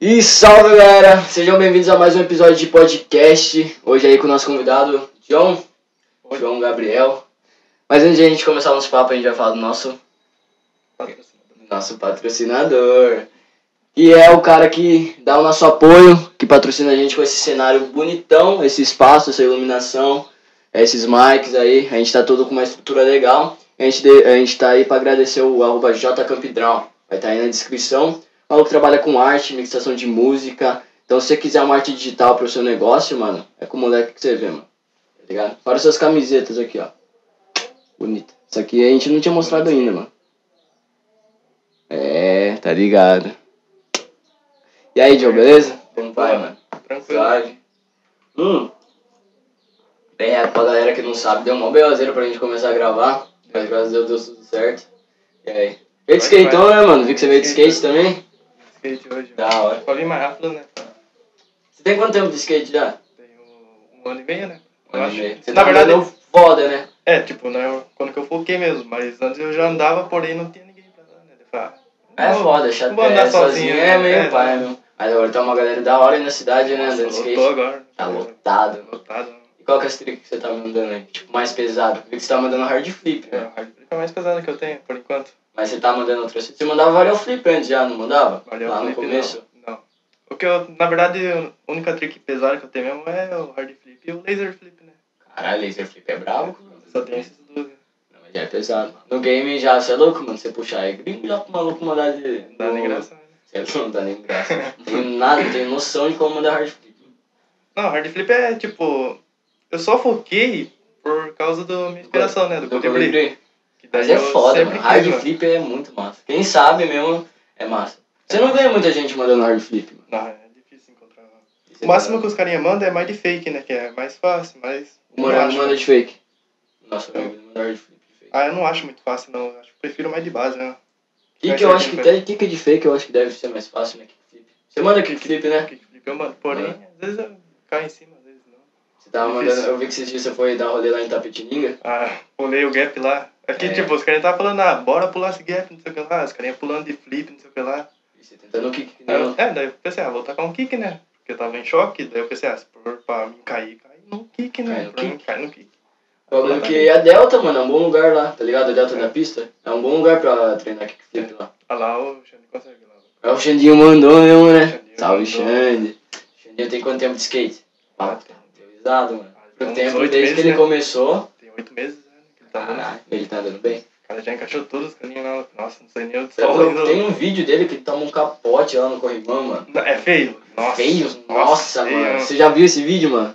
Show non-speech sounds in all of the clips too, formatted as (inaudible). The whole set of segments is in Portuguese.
E salve galera, sejam bem-vindos a mais um episódio de podcast. Hoje aí com o nosso convidado, João, João Gabriel. Mas antes de a gente começar o nosso papo, a gente vai falar do nosso, nosso patrocinador. Que é o cara que dá o nosso apoio, que patrocina a gente com esse cenário bonitão, esse espaço, essa iluminação, esses mics aí. A gente tá todo com uma estrutura legal. A gente, de- a gente tá aí pra agradecer o arroba jcampdrown. Vai estar aí na descrição. O maluco trabalha com arte, mixação de música. Então se você quiser uma arte digital pro seu negócio, mano, é com o moleque que você vê, mano. Tá ligado? Fora essas camisetas aqui, ó. Bonita. Isso aqui a gente não tinha mostrado ainda, mano. É, tá ligado. E aí, Joe, beleza? Como vai, mano? Tranquilo. Suave. Hum. Bem, é, pra galera que não sabe, deu uma belazeira pra gente começar a gravar. Mas graças a Deus deu tudo certo. E aí? Veio de skateão, vai. né, mano? Vi que você veio de skate também. Skate hoje. Da hora. Pra vir mais rápido, né? Você tem quanto tempo de skate já? Tenho um ano e meio, né? Um Eu ano acho. e meio. Você Na tá verdade, andando foda, né? é, tipo, né, quando que eu foquei mesmo. Mas antes eu já andava, porém não tinha ninguém pra andar, né? Eu falei, ah, É foda, chato. vou andar É, sozinho sozinho, é né? meio É, pai, né? meu. Mas agora tá uma galera da hora aí na cidade, né? Andando skate. agora. Tá lotado. Lotado. E qual que é a trick que você tá mandando aí? Tipo, mais pesado? Vi que você tá mandando hard flip, É, né? o hard flip é mais pesado que eu tenho, por enquanto. Mas você tá mandando outra. Você mandava varial flip antes já, não mandava? Valeu, Lá no flip, começo? Não. não. O que eu, na verdade, a única trick pesada que eu tenho mesmo é o hard flip e o laser flip, né? Caralho, laser flip é brabo. Só tem esses dois. né? Não, mas já é pesado. No game já, você é louco, mano. Você puxar é gringo já pro maluco mandar de. Não dá nem graça, né? Você não dá nem graça. Não tenho nada, não tenho noção de como mandar hard flip. Não, hard flip é tipo. Eu só foquei por causa da minha inspiração, né? Do Do Que Mas é eu foda, mano. Hard quis, mano. flip é muito massa. Quem sabe mesmo é massa. Você não vê muita gente mandando hard flip, mano. Não, é difícil encontrar. O máximo que os carinha mandam é mais de fake, né? Que é mais fácil, mas. O eu manda de fake. Nossa, ele manda hard flip. Ah, eu não acho muito fácil, não. Eu acho que prefiro mais de base, né? Kick Vai eu acho que tem kick de fake, eu acho que deve ser mais fácil, né? Kickflip. Você manda kickflip, né? Kickflip eu mando. Porém, às vezes eu caio em cima, às vezes não. Você tava mandando, eu vi que esses dias você foi dar rolê lá em Tapetininga. Ah, pulei o gap lá. Aqui, É. tipo, os carinha estavam falando, ah, bora pular esse gap, não sei o que lá. Os carinha pulando de flip, não sei o que lá. E você tentando kick que Aí nem eu- é, daí eu pensei, ah, vou tacar um kick, né? Porque eu tava em choque, daí eu pensei, ah, se for pra mim cair, cai no kick, né? Cai no Pra mim, cai no kick. O bagulho que a Delta, mano, é um bom lugar lá, tá ligado? A Delta da pista. É um bom lugar pra treinar kickflip lá. Ah lá, o Xande consegue lá. É o Xandinho mandou mesmo, né? Xandinho Salve. Xande. Xandinho tem quanto tempo de skate? Ah, tem risado, mano. Pro uns tempo desde meses, que ele né? começou. Tem oito meses, né? Tá. Caralho, ele tá andando bem. O cara já encaixou todos os caninhos lá. Nossa, não sei nem o louco, ainda. Tem um vídeo dele que toma um capote lá no corrimão, mano. É feio. Nossa. Feio? Nossa, feio. mano. Você já viu esse vídeo, mano?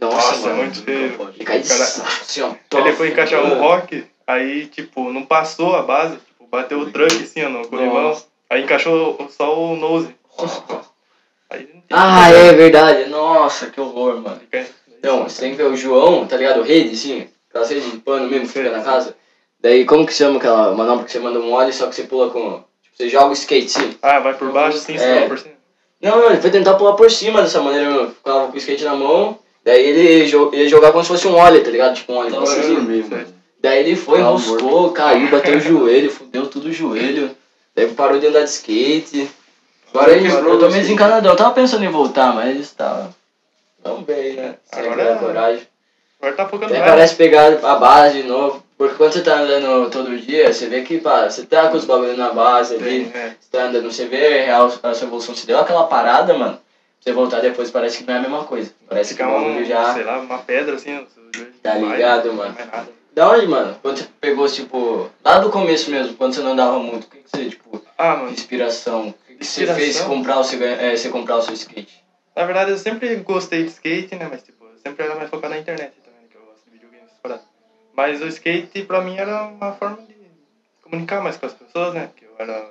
Nossa, Nossa, é mano. muito feio. Ele cai de O cara- assim, ó. Ele foi encaixar Mano. rock, aí, tipo, não passou a base, tipo, bateu o truck assim, ó, no corrimão. Nossa. Aí encaixou só o nose. (laughs) Ah, é verdade. Nossa, que horror, mano. Não, você tem que ver o João, tá ligado? O rede, assim, aquela rede de pano mesmo que fica na casa. Daí, como que chama aquela manobra que você manda um óleo, só que você pula com... Tipo, você joga o skate, sim. Ah, vai por baixo, sim, É. sim, por cima. Não, não, ele foi tentar pular por cima dessa maneira, meu. Ficava com o skate na mão, daí ele jo- ia jogar como se fosse um óleo, tá ligado? Tipo um óleo. Tava assim. dormindo, mano. Daí ele foi, Tá enroscou, caiu, bateu o joelho, fudeu tudo o joelho. Daí parou de andar de skate. Agora ele, eu tô meio desencanadão. Eu tava pensando em voltar, mas tá... Vamos ver aí, né? Agora é- coragem. Agora tá focando Até parece pegar a base de novo. Porque quando você tá andando todo dia, você vê que, pá, você tá com os bagulhos na base ali, Tem, é. você tá andando, você vê real a sua evolução. Você deu aquela parada, mano, você voltar depois parece que não é a mesma coisa. Parece que o bagulho um, já... sei lá, uma pedra assim no seu joelho. Tá Vai, ligado, não mano? vai nada. Da onde, mano? Quando você pegou, tipo, lá do começo mesmo, quando você não andava muito, o que, que você, tipo, Ah, mano, inspiração? O que, que você fez comprar o seu, é, você comprar o seu skate? na verdade eu sempre gostei de skate, né? Mas tipo, eu sempre era mais focado na internet Mas o skate pra mim era uma forma de comunicar mais com as pessoas, né? Que eu era.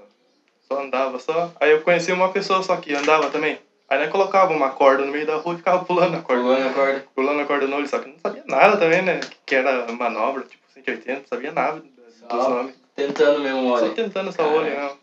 só andava só. Aí eu conheci uma pessoa só que andava também. Aí nós colocava uma corda no meio da rua e ficava pulando a corda. Pulando a corda. Pulando a corda no olho, só que não sabia nada também, né? Que- era manobra, tipo 180, não sabia nada dos Só nomes. Tentando mesmo, Só olha. tentando essa Caralho. olho, não.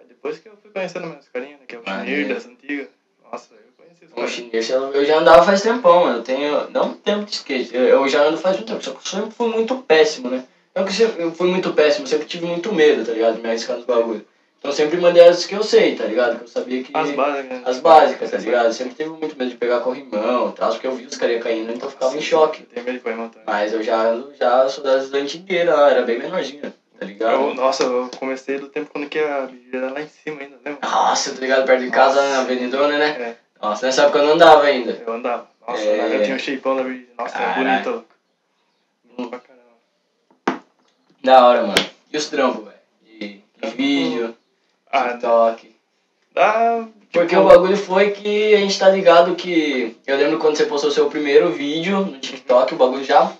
Aí depois que eu fui conhecendo meus carinhas, né? Que é o. Chinir das antigas. Nossa, eu O chinês, eu já andava faz tempão, mano. Eu tenho. Não tempo de skate. Eu, já ando faz um tempo, só que eu sempre fui muito péssimo, né? Não que eu fui muito péssimo, eu sempre tive muito medo, tá ligado? De me arriscar nos bagulhos. Então eu sempre mandei as que eu sei, tá ligado? Que eu sabia que. As básicas. né? As básicas, tá ligado? Eu sempre tive muito medo de pegar corrimão e tal, porque eu vi os caras caindo, então eu ficava em choque. Tenho medo de corrimão também. Mas eu já, já sou das antigueiras era bem menorzinha, tá ligado? Eu, nossa, eu comecei do tempo quando que a medida era lá em cima ainda, lembra? Nossa, tá ligado? Perto de casa, Nossa. na avenidona, né? É, Nossa, nessa época eu não andava ainda. eu andava. Nossa, É. eu tinha um shapeão da Virgínia. Nossa, é Caralho. bonito, louco. Bonito pra caramba. Da hora, mano. E os trampos, velho? De, de vídeo, Ah, TikTok. dá. Porque tipo, o bagulho foi que a gente tá ligado que. Eu lembro quando você postou seu primeiro vídeo no TikTok, o bagulho já.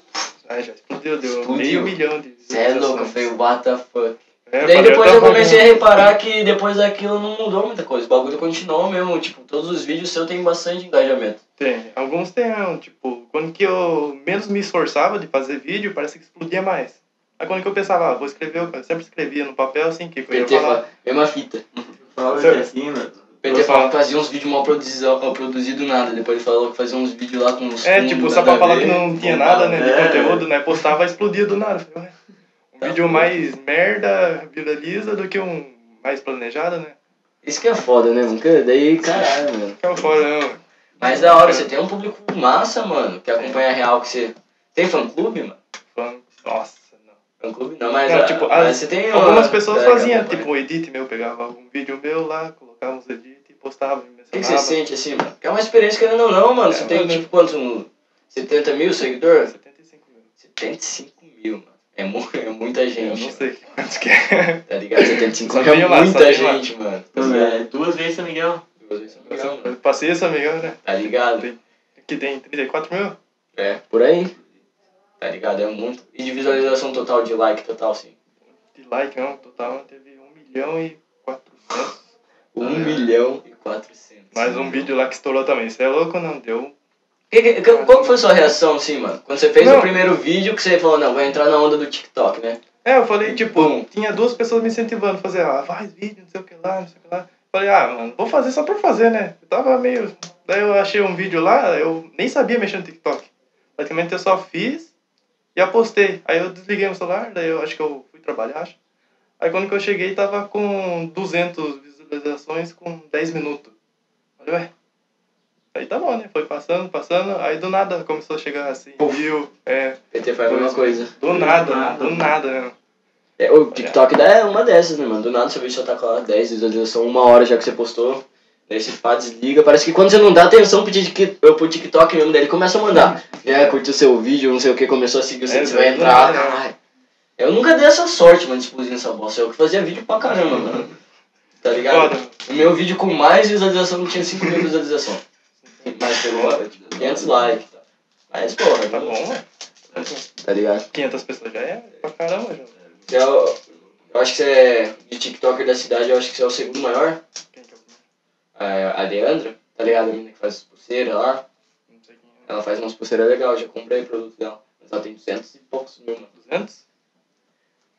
Ah, já explodiu, deu Explodiu. meio milhão de Cê é louco, foi what the fuck. É, Daí depois eu tava comecei a reparar que depois daquilo não mudou muita coisa. O bagulho continuou mesmo, tipo, todos os vídeos seus tem bastante engajamento. Tem. Alguns tem, tipo, quando que eu menos me esforçava de fazer vídeo, parece que explodia mais. Aí quando que eu pensava, ah, vou escrever, eu sempre escrevia no papel assim, que eu ia PT falar. fala, mesma fita. Fala Certo. que assim, mano. PT Eu fala falo. que fazia uns vídeos mal produzidos, mal produzido nada. Depois ele falou que fazia uns vídeos lá com uns. É, tipo, só pra falar ver. que não tinha nada, né, de é. conteúdo, né, postava, explodia do nada. Um Tá vídeo mais merda viraliza do que um mais planejado, né? Isso que é foda, né, mano? Que- Daí, caralho, mano. Fica fora, não. Mas da hora, você tem um público massa, mano, que acompanha a real que você. Tem fã clube, mano? Falando, Nossa, não. Fã clube não, mas. Não, tipo, mas as- você tem uma Algumas pessoas que faziam, tipo, edit meu, pegava algum vídeo meu lá, colocava uns edit e postava, O que, que você sente assim, mano? Que é uma experiência querendo ou não, mano. É, Você tem tipo quantos? Um, 70 mil seguidores? 75 mil. 75 mil, mano. É, mu (laughs) é muita Eu gente. não sei quantos que é. Tá ligado? 75 Só mil é veio lá, muita lá. gente, mano. Tá Então, é, duas vezes São Miguel. Duas vezes São Miguel, Eu mano. passei essa amiga, né? Tá ligado? Tem- Que tem 34 mil? É, por aí. Tá ligado? É muito. E de visualização total, de like total, sim. De like, não, total teve 1 milhão e 400. 1 Ah, é. milhão e 400. Mais um vídeo lá que estourou também. Você é louco ou não? Deu. Que, que, que- qual foi a sua reação, assim, mano? Quando você fez Não. o primeiro vídeo que você falou, não, vou entrar na onda do TikTok, né? É, eu falei, tipo, tinha duas pessoas me incentivando a fazer, ah, faz vídeo, não sei o que lá, não sei o que lá. Falei, ah, mano, vou fazer só por fazer, né? Eu tava meio. Daí eu achei um vídeo lá, eu nem sabia mexer no TikTok. Praticamente eu só fiz e apostei. Aí eu desliguei o celular, daí eu acho que eu fui trabalhar, acho. Aí quando que eu cheguei, tava com 200 visualizações com 10 minutos. Falei, ué. Aí tá bom, né? Foi passando, passando. Aí do nada começou a chegar assim, Puf. mil. É, PT faz a mesma coisa. do nada, do nada, né? É, o TikTok dá é uma dessas, né, mano? Do nada seu vídeo só tá com lá 10 visualizações, uma hora já que você postou. Daí você pá, desliga. Parece que quando você não dá atenção pro TikTok mesmo, daí ele começa a mandar. É, curtiu seu vídeo, não sei o que, começou a seguir você, É, você vai entrar. nada? Caralho. Eu nunca dei essa sorte, mano, de explodir nessa bosta. Eu que fazia vídeo pra caramba, mano. Tá ligado? Foda. O meu vídeo com mais visualização tinha 5 mil visualizações. Mas pegou 500 likes. Tá. Mas, porra, Tá bom, ué. Tá ligado? 500 pessoas já é pra caramba, já. Eu, eu acho que você é de TikToker da cidade, eu acho que você é o segundo maior. Quem que é o primeiro? A, a Leandra, tá ligado? A menina que faz pulseira lá. Não sei quem é. Ela faz umas pulseiras legais, já comprei produto dela. Mas ela tem 200 e poucos mil, mano. 200?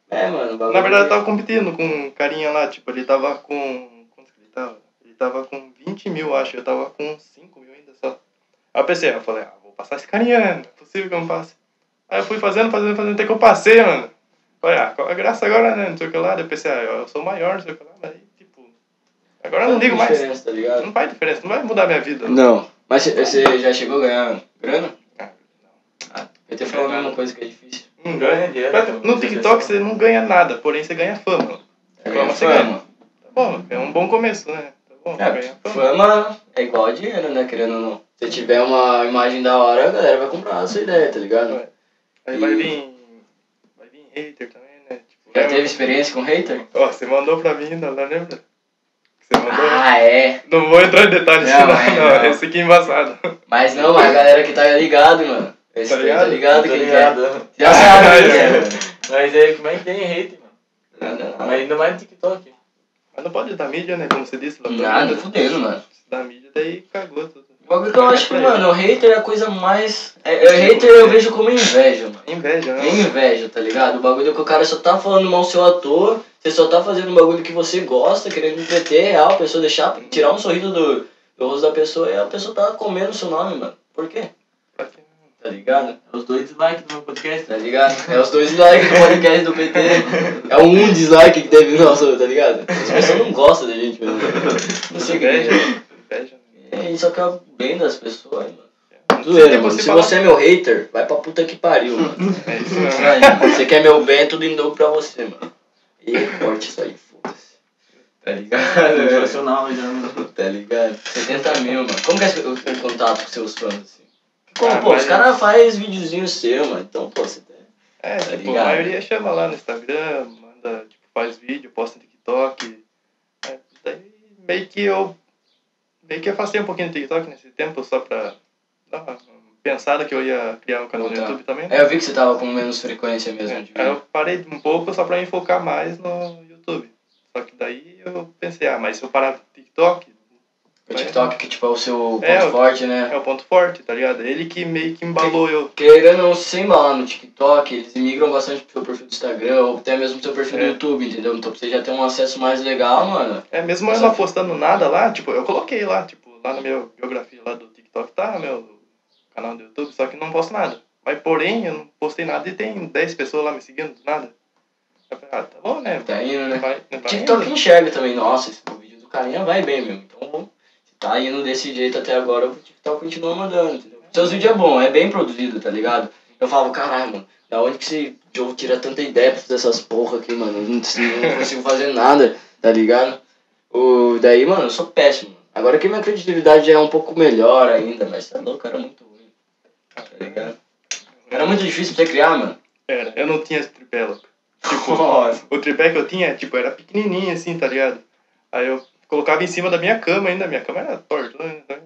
É, mano. Na verdade, eu tava competindo com um carinha lá, tipo, ele tava com. Quanto que ele tava? Tava com 20 mil, acho. Eu tava com 5 mil ainda só. Aí eu pensei, eu falei, ah, vou passar esse carinha, né? não é possível que eu não passe. Aí eu fui fazendo, fazendo, fazendo, até que eu passei, mano. Falei, ah, qual a graça agora, né? Não sei o que lá. Daí eu pensei, ah, eu sou maior, não sei o que lá. Mas aí, tipo. Agora eu não ligo mais. diferença, tá ligado? Não faz diferença, não vai mudar minha vida. Não. Mas você- você já chegou a ganhar grana? Ah, Ah, eu te falou a mesma coisa que é difícil. Não Ganha dinheiro, com No TikTok você não ganha nada, porém você ganha fama. É Fama você ganha. Tá bom, é um bom começo, né? Tá É, fama. é igual a dinheiro, né? Querendo ou não. Se tiver uma imagem da hora, a galera vai comprar a sua ideia, tá ligado? Ué. Aí vai vir. Vai vir hater também, né? Tipo, Já lembra- teve experiência com hater? Ó, você mandou pra mim ainda lá, lembra? Você mandou. Ah, é. Não vou entrar em detalhes, Não, não, é, não, não. Esse aqui é embaçado. Mas não, mas a galera que tá ligado, mano. Esse Tá tá ligado? ligado, Tô quem ligado. quer. Já sabe Ah, é. é, (laughs) mano. Mas aí, como é que tem hate, mano? Não, não, Mas não. ainda mais no TikTok. Mas não pode dar mídia, né? Como você disse lá. Nada, fudendo, mano. Se dá mídia, daí cagou tudo. O bagulho que eu acho que, mano, o hater é a coisa mais. É, é, hater eu vejo como inveja, mano. Inveja, né? É inveja, tá ligado? O bagulho que o cara só tá falando mal seu ator, você só tá fazendo um bagulho que você gosta, querendo entreter real, a pessoa deixar, tirar um sorriso do, do rosto da pessoa e a pessoa tá comendo o seu nome, mano. Por quê? Tá ligado? É os dois dislikes do meu podcast. Tá ligado? É os dois dislikes do podcast do PT. É o um dislike que teve nosso, tá ligado? As pessoas não gostam da gente mesmo. Não sei o que é. Inveja. É, a gente só quer o bem das pessoas, mano. Não Zoeira, mano. Se você é meu hater, vai pra puta que pariu, mano. É isso mesmo. Você quer meu bem, é tudo em dobro pra você, mano. E corte isso aí, foda-se. Tá ligado? Profissional já, mano. Tá ligado? 70 mil, mano. Como que é o, o contato com seus fãs, assim? Como, Ah, pô, mas- os caras fazem videozinhos seu, mano. Então, pô, você tem. É, Tá tipo, ligado? a maioria chama lá no Instagram, manda, tipo, faz vídeo, posta no TikTok. É, daí meio que eu. Meio que afastei um pouquinho do TikTok nesse tempo só pra dar uma pensada que eu ia criar um canal no Voltar. YouTube também. É, eu vi que você tava com menos frequência mesmo de É, aí vídeo. eu parei um pouco só pra me focar mais no YouTube. Só que daí eu pensei, ah, mas se eu parar no TikTok, O TikTok que, tipo, é o seu ponto É, o- forte, né? é o ponto forte, tá ligado? Ele que meio que embalou eu. Querendo ou sem embalar no TikTok, eles migram bastante pro seu perfil do Instagram, ou até mesmo pro seu perfil do É. YouTube, entendeu? Então pra você já ter um acesso mais legal, mano. É, mesmo eu não que- postando nada lá, tipo, eu coloquei lá, tipo, lá na minha biografia lá do TikTok tá meu canal do YouTube, só que não posto nada. Mas porém, eu não postei nada e tem 10 pessoas lá me seguindo do nada. Ah, tá bom, né? Tá indo, né? Vai, vai TikTok indo. enxerga também, nossa, esse vídeo do carinha vai bem mesmo. Então, se tá indo desse jeito até agora, o TikTok continua mandando, entendeu? Seus vídeos é bom, é bem produzido, tá ligado? Eu falo, caralho, mano, da onde que esse Joe tira tanta ideia pra fazer essas porra aqui, mano? Eu não, não consigo fazer nada, tá ligado? O, daí, mano, eu sou péssimo. Agora que minha credibilidade é um pouco melhor ainda, mas tá louco, era muito ruim, tá ligado? Era muito difícil pra você criar, mano. Era, eu não tinha esse tripé, louco. (laughs) Tipo, o tripé que eu tinha, tipo, era pequenininho assim, tá ligado? Aí eu colocava em cima da minha cama ainda, minha cama era torta, né? Então,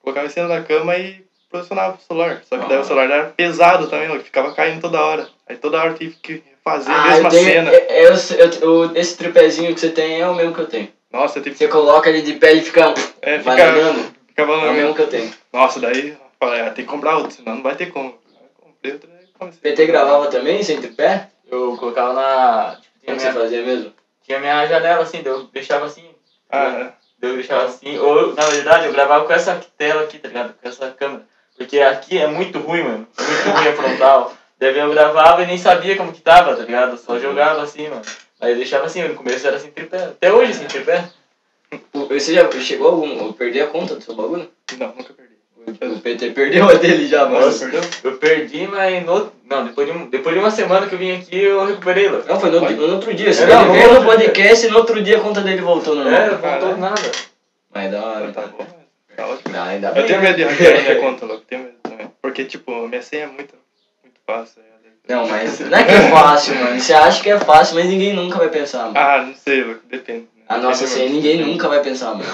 colocava em cima da cama e posicionava o celular. Só que daí Ah. o celular era pesado também, louco, ficava caindo toda hora. Aí toda hora eu tive que fazer a Ah, mesma eu tenho, cena. é- é- eu- eu- esse tripézinho que você tem é o mesmo que eu tenho. Nossa, eu tive que. Você coloca ele de pé e fica. É, vai fica, ficava É o mesmo que eu tenho. Nossa, daí eu falei, ah, tem que comprar outro, senão não vai ter como. Eu comprei outro e O comecei. PT gravava também, sem tripé? Eu colocava na. Tipo, tinha Como você minha, fazia mesmo? tinha minha janela assim, eu deixava assim. Ah, Eu deixava assim. Ou, na verdade, eu gravava com essa tela aqui, tá ligado? Com essa câmera. Porque aqui é muito ruim, mano. Muito ruim a frontal. (laughs) Daí eu gravava e nem sabia como que tava, tá ligado? Só jogava assim, mano. Aí eu deixava assim, no começo era assim tripé. Até hoje assim, tripé. Você já chegou a algum. eu perdi a conta do seu bagulho? não, nunca perdi. O, PT perdeu a dele já, Nossa, perdeu? Eu perdi, mas no... Não, depois de, um... depois de uma semana que eu vim aqui, eu recuperei, mano. Não, foi no, no outro dia. Você É, não, veio no dia. podcast e no outro dia a conta dele voltou normal. É, não voltou nada. Mas da hora. Tá bom, tá ótimo. Ah, ainda bem. Eu tenho medo de hackear minha conta, louco. Tenho medo também. Porque, tipo, a minha senha é muito, muito fácil. né? Não, mas não é que é fácil, mano. Você acha que é fácil, mas ninguém nunca vai pensar, mano. Ah, não sei, louco. Depende. A nossa senha muito. ninguém nunca vai pensar, mano.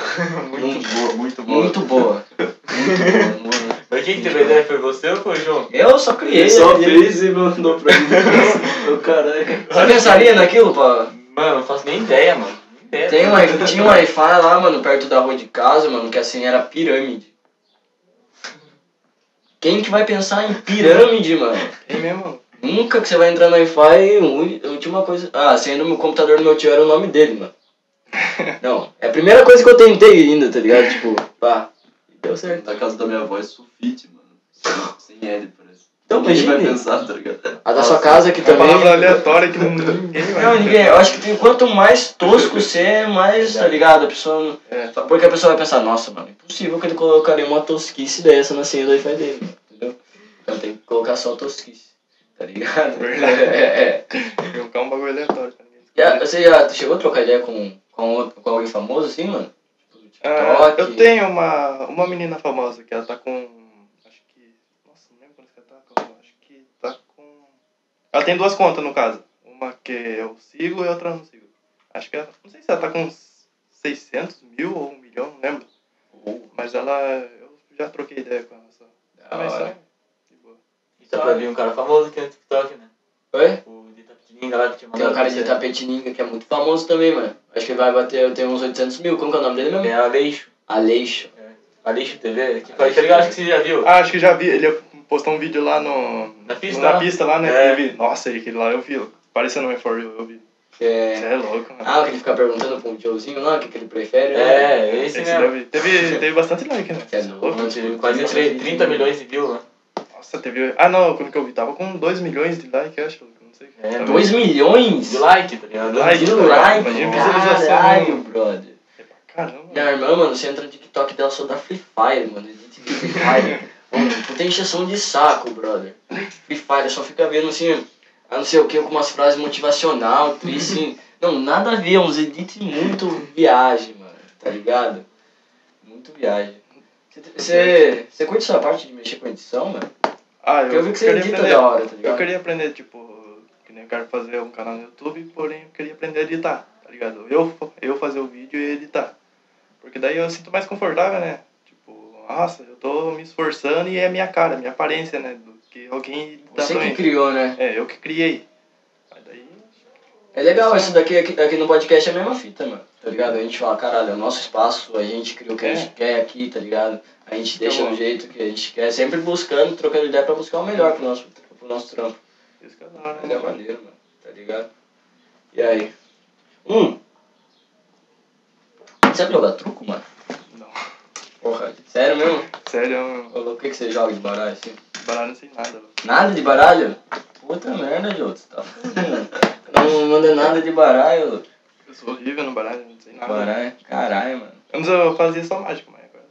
muito boa, muito boa. Muito boa. Muito boa. mano. Mas quem que teve a ideia? Foi você ou foi o João? Eu só criei. Ele só fez e mandou pra (laughs) mim. Ô, caralho. Você pensaria naquilo, pô? Mano, eu não faço nem ideia, mano. Nem ideia. Tem um, wi- tinha um Wi-Fi lá, mano, perto da rua de casa, mano, que a senha era pirâmide. Quem que vai pensar em pirâmide, mano? Tem mesmo. Nunca que você vai entrar no Wi-Fi, a última coisa. Ah, a senha do meu computador do meu tio era o nome dele, mano. Não, é a primeira coisa que eu tentei ainda, tá ligado? Tipo, pá. E deu certo. Na casa da minha avó é sulfite, mano. Sem, L, parece. Então, Ninguém vai imagine. pensar, tá ligado? A da sua casa aqui É uma também. palavra aleatória que ninguém vai. Não, ninguém. Eu acho que tem, quanto mais tosco você é, mais, tá ligado? A pessoa. não- É. Porque a pessoa vai pensar, nossa, mano, impossível que ele colocaria uma tosquice dessa na senha do Wi-Fi dele, mano, entendeu? Então tem que colocar só tosquice, tá ligado? Verdade. (laughs) É, é. Colocar um bagulho aleatório pra ninguém. Já, você já chegou a trocar ideia com, com, com alguém famoso assim, mano? Tipo, do Ah, TikTok? eu tenho uma, uma menina famosa que ela tá com. Acho que. Nossa, não lembro quanto que ela tá com. Acho que tá com. Ela tem duas contas no caso. Uma que eu sigo e outra eu não sigo. Acho que ela. Não sei se ela tá com uns 600 mil ou um milhão, não lembro. Mas ela. Eu já troquei ideia com ela só. Da Mas só. hora. De boa. Isso é pra vir um cara famoso aqui no TikTok, né? Oi? O de Tapetininga lá que tinha Tem mandado. um cara de. Tapetininga que é muito famoso também, mano. Acho que ele vai bater, tem uns 800 mil. Como que é o nome dele mesmo? a Aleixo. Aleixo. Aleixo TV. Que tá ligado? Acho que você já viu. Ah, acho que já vi. Ele postou um vídeo lá no. Na pista Na lá? pista lá, né? É. Vi. Nossa, aquele lá eu vi. Parecendo um For You, eu vi. Que é... Você é louco, mano. Ah, que ele fica perguntando pro Joezinho lá, o que, que ele prefere, né? É, esse Esse mesmo. Teve, teve bastante like, né? É louco. Teve quase 30 milhões de views lá. Nossa, teve. Ah, não, quando que eu vi? Tava com 2 milhões de likes, eu acho. Sei. É, Tava- 2 milhões? De like, tá ligado? Like. De tá like? Imagina a visualização. Caralho, brother. Caramba. Minha irmã, mano, você entra no TikTok dela só da Free Fire, mano. Edit de Free Fire. (laughs) Mano, puta encheção de saco, brother. Free Fire, só fica vendo assim, ah, não sei o que, com umas frases motivacional, triste. assim. Não, nada a ver, uns edits muito viagem, mano. Tá ligado? Muito viagem. Você curte essa parte de mexer com edição, mano? Ah, Porque eu vi que você edita aprender- da hora, tá Eu ligado? queria aprender, tipo, nem eu quero fazer um canal no YouTube, porém eu queria aprender a editar, tá ligado? Eu, eu fazer o vídeo e editar. Porque daí eu sinto mais confortável, né? Tipo, nossa, eu tô me esforçando e é minha cara, minha aparência, né? Do que alguém edita Você pra que criou, né? É, eu que criei. Aí daí. É legal, isso daqui aqui, aqui no podcast é a mesma fita, mano. Tá ligado? A gente fala, caralho, é o nosso espaço, a gente cria o que a gente quer aqui, tá ligado? A gente deixa do jeito que a gente quer, sempre buscando, trocando ideia pra buscar o melhor pro nosso, pro nosso trampo. Que é maneiro, mano, tá ligado? E aí? Hum. Você sabe jogar truco, mano? Não. Porra, sério mesmo? Sério, eu Ô, O que, que você joga de baralho assim? baralho não sei nada. mano. Nada de baralho? Puta merda, Jô, você tá. (laughs) Não manda nada de baralho, Eu sou horrível no baralho, não sei nada. Baralho, caralho, mano. Antes eu fazia só mágica, mas agora.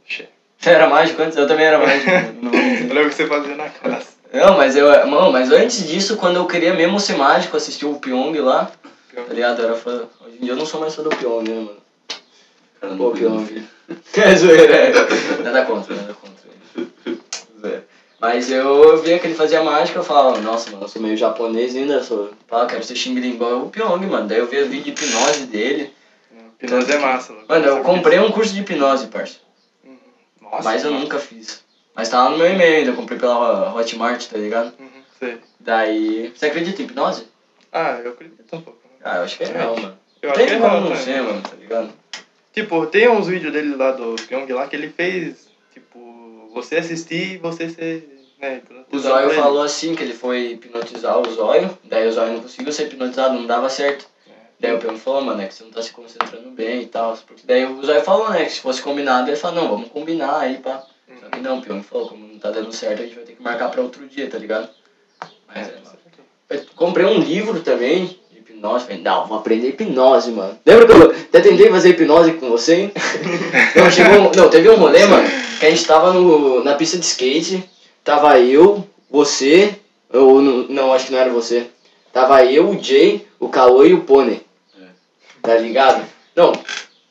Você era mágico antes? Eu também era mágico. não (laughs) mentir. Eu lembro que você fazia na classe. Não, mas eu. Mano, mas antes disso, quando eu queria mesmo ser mágico, assistir o Pyong lá, tá ligado? Eu era fã. Hoje em dia eu não sou mais fã do Pyong, né, mano? Cara, Pô, Pyong. (laughs) É zoeira, é. Nada contra, nada contra. Zoeira. Mas eu via que ele fazia mágica, eu falava, nossa, mano, eu sou meio japonês ainda, sou. Pá, quero ser xingling igual o Pyong, mano. Daí eu via vídeo de hipnose dele. Hipnose é massa. mano. Mano, eu Sabe comprei um curso de hipnose, parça. Uhum. Nossa, Mas eu mano. nunca fiz. Mas tá lá no meu e-mail ainda, eu comprei pela Hotmart, tá ligado? Uhum, sei. Daí. Você acredita em hipnose? Ah, eu acredito um pouco. né? Ah, eu acho que é real, mano. Eu acho que Tem é real não também. ser, mano, tá ligado? Tipo, tem uns vídeos dele lá do Pyong lá que ele fez, tipo, você assistir e você ser, né, O Zóio falou assim que ele foi hipnotizar o Zóio, daí o Zóio não conseguiu ser hipnotizado, não dava certo. Daí o Pyong falou, mano, é que você não tá se concentrando bem e tal. Porque daí o Zóio falou, né, que se fosse combinado, ele falou, não, vamos combinar aí, pá. Só que não, o Pyong falou, como não tá dando certo, a gente vai ter que marcar pra outro dia, tá ligado? Mas é, comprei um livro também de hipnose. Falei, não, vou aprender hipnose, mano. Lembra que eu até tentei fazer hipnose com você, hein? (laughs) não, chegou, não, teve um rolê, mano, que a gente tava no, na pista de skate. Tava eu, você, ou não, não, acho que não era você. Tava eu, o Jay, o Cauê e o Pônei. Tá ligado? Não,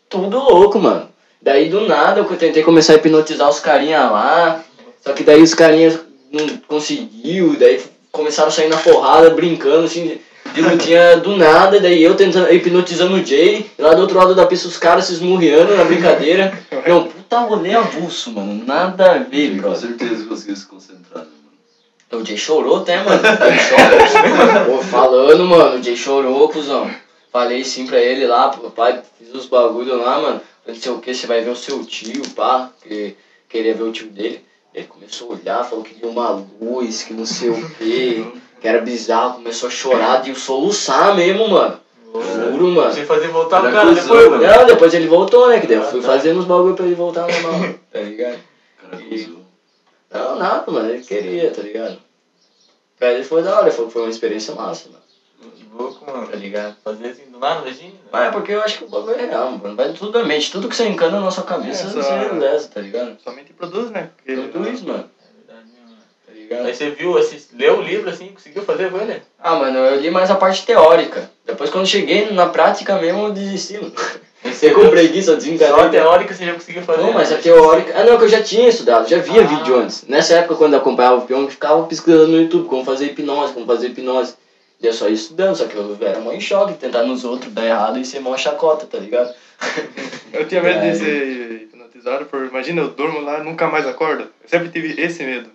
tudo louco, mano. Daí do nada eu tentei começar a hipnotizar os carinha lá. Só que daí os carinhas não conseguiu, daí começaram a sair na porrada, brincando, assim, de- lutinha do nada, daí eu tentando, hipnotizando o Jay, e lá do outro lado da pista os caras se esmurreando na brincadeira. Não, puta rolê avulso, mano, nada a ver, Com brother. certeza conseguiu se concentrar, né, mano? O Jay chorou até, mano. Chorou. Pô, falando, mano, o Jay chorou, cuzão. Falei sim pra ele lá, pô, pai, fiz os bagulho lá, mano. Não sei o que, você vai ver o seu tio, pá, que queria ver o tio dele. Ele começou a olhar, falou que tinha uma luz, que não sei o que, que era bizarro, começou a chorar, de soluçar mesmo, mano. Juro, mano. Você fazer voltar o Era cara depois, mano. Não, depois ele voltou, né? Que daí eu Ah, fui tá. fazendo os bagulho pra ele voltar normal, (laughs) tá ligado? O cara E-. Não, nada, mano, ele queria, tá ligado? Pra ele foi da hora, foi, foi uma experiência massa, mano, Que louco, mano. tá ligado? Fazer assim do nada, imagina. Mas é porque eu acho que o bagulho é real, mano. Vai tudo da mente, tudo que você encana na sua cabeça, É, você só- lesa, tá ligado? Somente produz, né? Porque, Tudo isso, mano, É verdade, mano. tá ligado? Aí você viu, assist... leu o livro assim, conseguiu fazer com ele? Ah, mano, eu li mais a parte teórica. Depois quando cheguei na prática mesmo, eu desisti, mano. Você com preguiça, eu Só a teórica você já conseguiu fazer. Não, mas a né? teórica. Ah, não, que eu já tinha estudado, já via Ah. vídeo antes. Nessa época, quando eu acompanhava o Pyong, eu ficava pesquisando no YouTube como fazer hipnose, como fazer hipnose. E eu só ia estudando, só que eu era mó em choque, tentar nos outros dar errado e ser mó chacota, tá ligado? (laughs) Eu tinha medo Aí. de ser hipnotizado por. Imagina, eu durmo lá e nunca mais acordo. Eu sempre tive esse medo.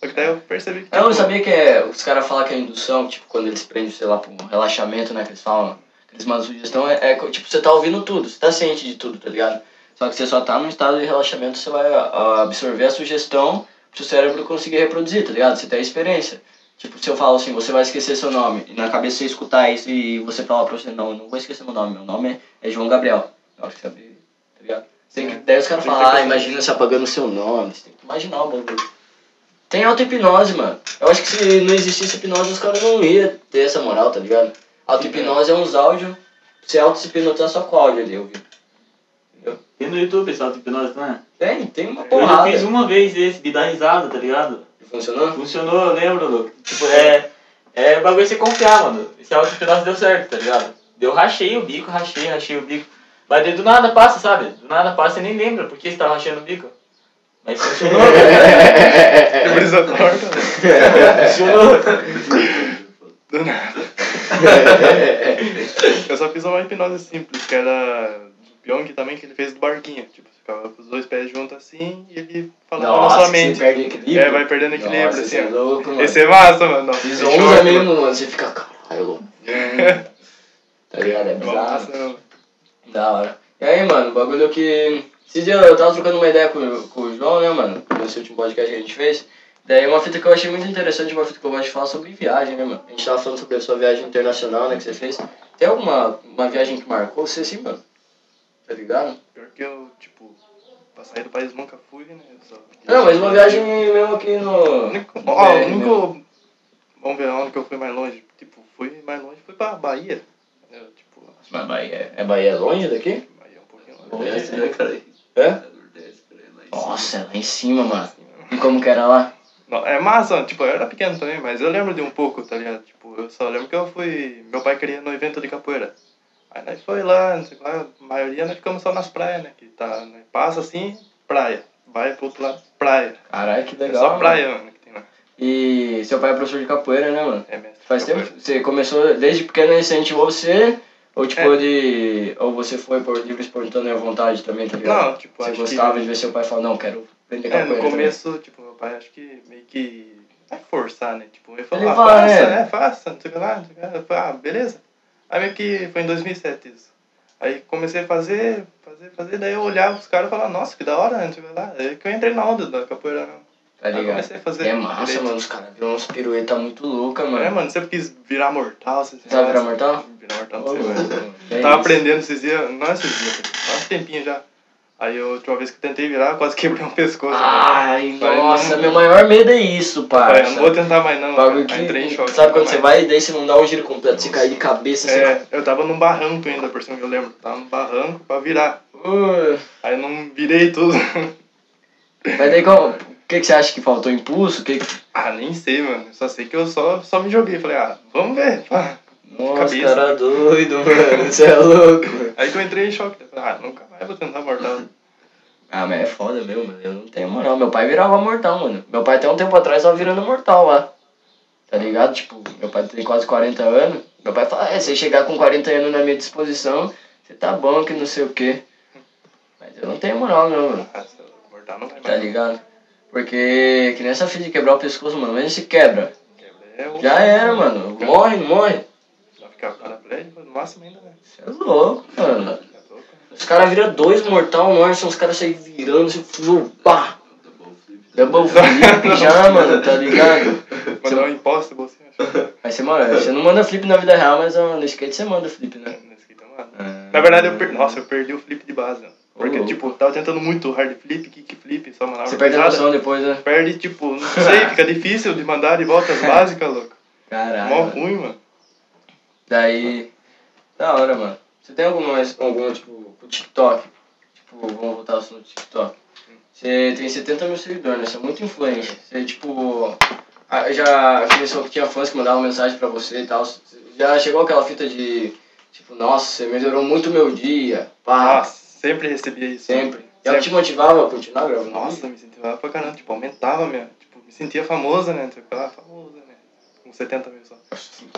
Só que daí eu percebi que. Eu não tipo, sabia que é. Os caras falam que é indução, tipo, quando eles prendem, sei lá, pra um relaxamento, né? Que eles falam, que eles mandam sugestão, é, é tipo, você tá ouvindo tudo, você tá ciente de tudo, tá ligado? Só que você só tá num estado de relaxamento, você vai ah, absorver a sugestão pro seu cérebro conseguir reproduzir, tá ligado? Você tem a experiência. Tipo, se eu falo assim, você vai esquecer seu nome, e na cabeça você escutar isso e você falar pra você, não, eu não vou esquecer meu nome, meu nome é, é João Gabriel. Eu acho que sabe, tá ligado? Tem que, daí os caras falam, ah, imagina você apagando o seu nome, você tem que imaginar o bagulho. Tem auto-hipnose, mano. Eu acho que se não existisse hipnose, os caras não iam ter essa moral, tá ligado? Auto-hipnose é uns áudios, você auto-hipnotizar só com áudio ali, eu vi. Tem no YouTube esse auto-hipnose, não é? Tem, tem uma Eu porrada. fiz uma vez esse, me dá risada, tá ligado? Funcionou? Funcionou, eu lembro, louco. Tipo, é. É bagulho você confiar, mano. Esse auto-hipnose deu certo, tá ligado? Eu rachei o bico, rachei, rachei o bico. Mas daí do nada passa, sabe? Do nada passa e nem lembra por que você tá rachando o bico. Mas funcionou, (laughs) brisa torta, né? Funcionou. Do nada. (laughs) Eu só fiz uma hipnose simples, que era do Pyong também, que ele fez do barquinho. Tipo, ficava com os dois pés juntos assim e ele falava na Nossa, sua você mente. perde equilíbrio. É, vai perdendo equilíbrio, Nossa, assim. esse é louco, mano. Esse é massa, mano. Nossa, Fiz esse 11 choque, mesmo, mano. Você fica, caralho, louco. (laughs) Tá ligado? É bizarro. Mano. Da hora. E aí, mano, o bagulho que. Esse dia eu tava trocando uma ideia com, com o João, né, mano? Nesse último podcast que a gente fez. Daí uma fita que eu achei muito interessante, uma fita que eu gosto de falar sobre viagem, né, mano? A gente tava falando sobre a sua viagem internacional, né, que você fez. Tem alguma uma viagem que marcou você assim, mano? Tá ligado? Pior que eu, tipo, pra sair do país nunca fui, né? Só... Não, mas uma viagem mesmo aqui no. Único- Ó, o único. Vamos ver onde que eu fui mais longe. Tipo, fui mais longe, fui pra Bahia. Eu, tipo, Mas Bahia, é Bahia longe daqui? Bahia é um pouquinho longe. Nordeste, né, cara? É? É é. Nossa, é lá em cima, mano. E como que era lá? Não, é massa, tipo, eu era pequeno também, mas eu lembro de um pouco, tá ligado? Tipo, eu só lembro que eu fui. Meu pai queria ir no evento de capoeira. Aí nós foi lá, não sei lá, a maioria nós ficamos só nas praias, né? Que tá, nós passa assim, praia. Vai pro outro lado, praia. Caralho, que É legal. só mano. praia, mano, que tem lá. E seu pai é professor de capoeira, né, mano? É mestre. Faz tempo? Você começou desde pequeno, incentivou você? Ou tipo, É. de. Ou você foi por livre espontânea vontade também, tá ligado? Não, tipo, Você gostava que. de ver seu pai falar, não, quero aprender É, capoeira. no também." começo, tipo, meu pai acho que meio que. Não é forçar, né? Tipo, ele falou, Ele ah, faça, é. né? Faça, não sei o que lá, não sei o que lá. Eu falei, ah, beleza. Aí meio que foi em 2007 isso. Aí comecei a fazer, fazer, fazer, daí eu olhava os caras e falava, nossa, que da hora, né? não sei o que lá. Aí que eu entrei na onda da capoeira, né? Tá Aí ligado? comecei a fazer. É massa, direito. mano. Os caras viram uns pirueta muito louca, mano. É, mano, sempre quis virar mortal. Você Sabe virar mortal? Virar mortal, não sei, mano, mano. é Eu tava isso. aprendendo esses dias, não é esses dias, há um tempinho já. Aí eu, a última vez que eu tentei virar, eu quase (laughs) quebrei um pescoço. Ai, Falei, nossa, não- meu maior medo é isso, parça. não vou tentar mais não. Bagulho Aí entrei em que, choque. sabe quando nunca você mais. vai e daí você não dá um giro completo, você cair de cabeça, você... É, eu tava num barranco ainda, por cima que eu lembro. Tava num barranco pra virar. Uh, Aí eu não virei tudo. (laughs) Mas daí, qual, o que, que você acha que faltou? Impulso? O Que que... ah, nem sei, mano. Eu só sei que eu só, só me joguei. Falei, ah, vamos ver. (laughs) pá. Nossa, Cabeça. cara doido, mano. Você é louco. mano. Aí que eu entrei em choque. Falei, ah, nunca mais vou tentar mortal. Ah, mas é foda mesmo, mano. Eu não tenho moral. Meu pai virava mortal, mano. Meu pai até um tempo atrás tava virando mortal lá. Tá ligado? Tipo, meu pai tem quase 40 anos. Meu pai fala, é, se chegar com 40 anos na minha disposição, você tá bom que não sei o quê. Mas eu não tenho moral não, mano. Ah, se eu mortal não vai Tá ligado? Porque que nessa fita de quebrar o pescoço, mano, mas se quebra. É, o- Já era, mano. Morre, morre. Paraplégico, no máximo ainda, né? Você é louco, mano. É louco. Os caras viram dois mortal, são os caras saem virando, assim, flu, pá. Double flip. Double flip já, mano, tá ligado? Mandar um imposto, você acha? Aí você, mano, você não manda flip na vida real, mas ó, no skate você manda flip, né? Nesse aqui tá mano. Ah. Na verdade, eu per... Nossa, eu perdi o flip de base, mano. Porque, Ô, tipo, eu tava tentando muito hard flip, kick flip, só manobra Você perde a noção depois, né? Perde, tipo, não sei, fica difícil de mandar de volta as básicas, louco. Caralho. Mó ruim, mano. Daí. Da hora, mano. Você tem alguma, alguma tipo, o TikTok? Tipo, vamos voltar ao assunto do TikTok. Você tem 70 mil seguidores, né? Você é muito influente. Você, tipo. ah, Já começou que tinha fãs que mandavam mensagem pra você e tal. Já chegou aquela fita de. Tipo, nossa, você melhorou muito o meu dia. Pá, Nossa, sempre recebia isso. sempre. E ela te motivava a continuar gravando? Nossa, me incentivava pra caramba, tipo, aumentava minha. Tipo, me sentia famosa, né? Não sei o que lá, famosa, né? Com 70 mil só.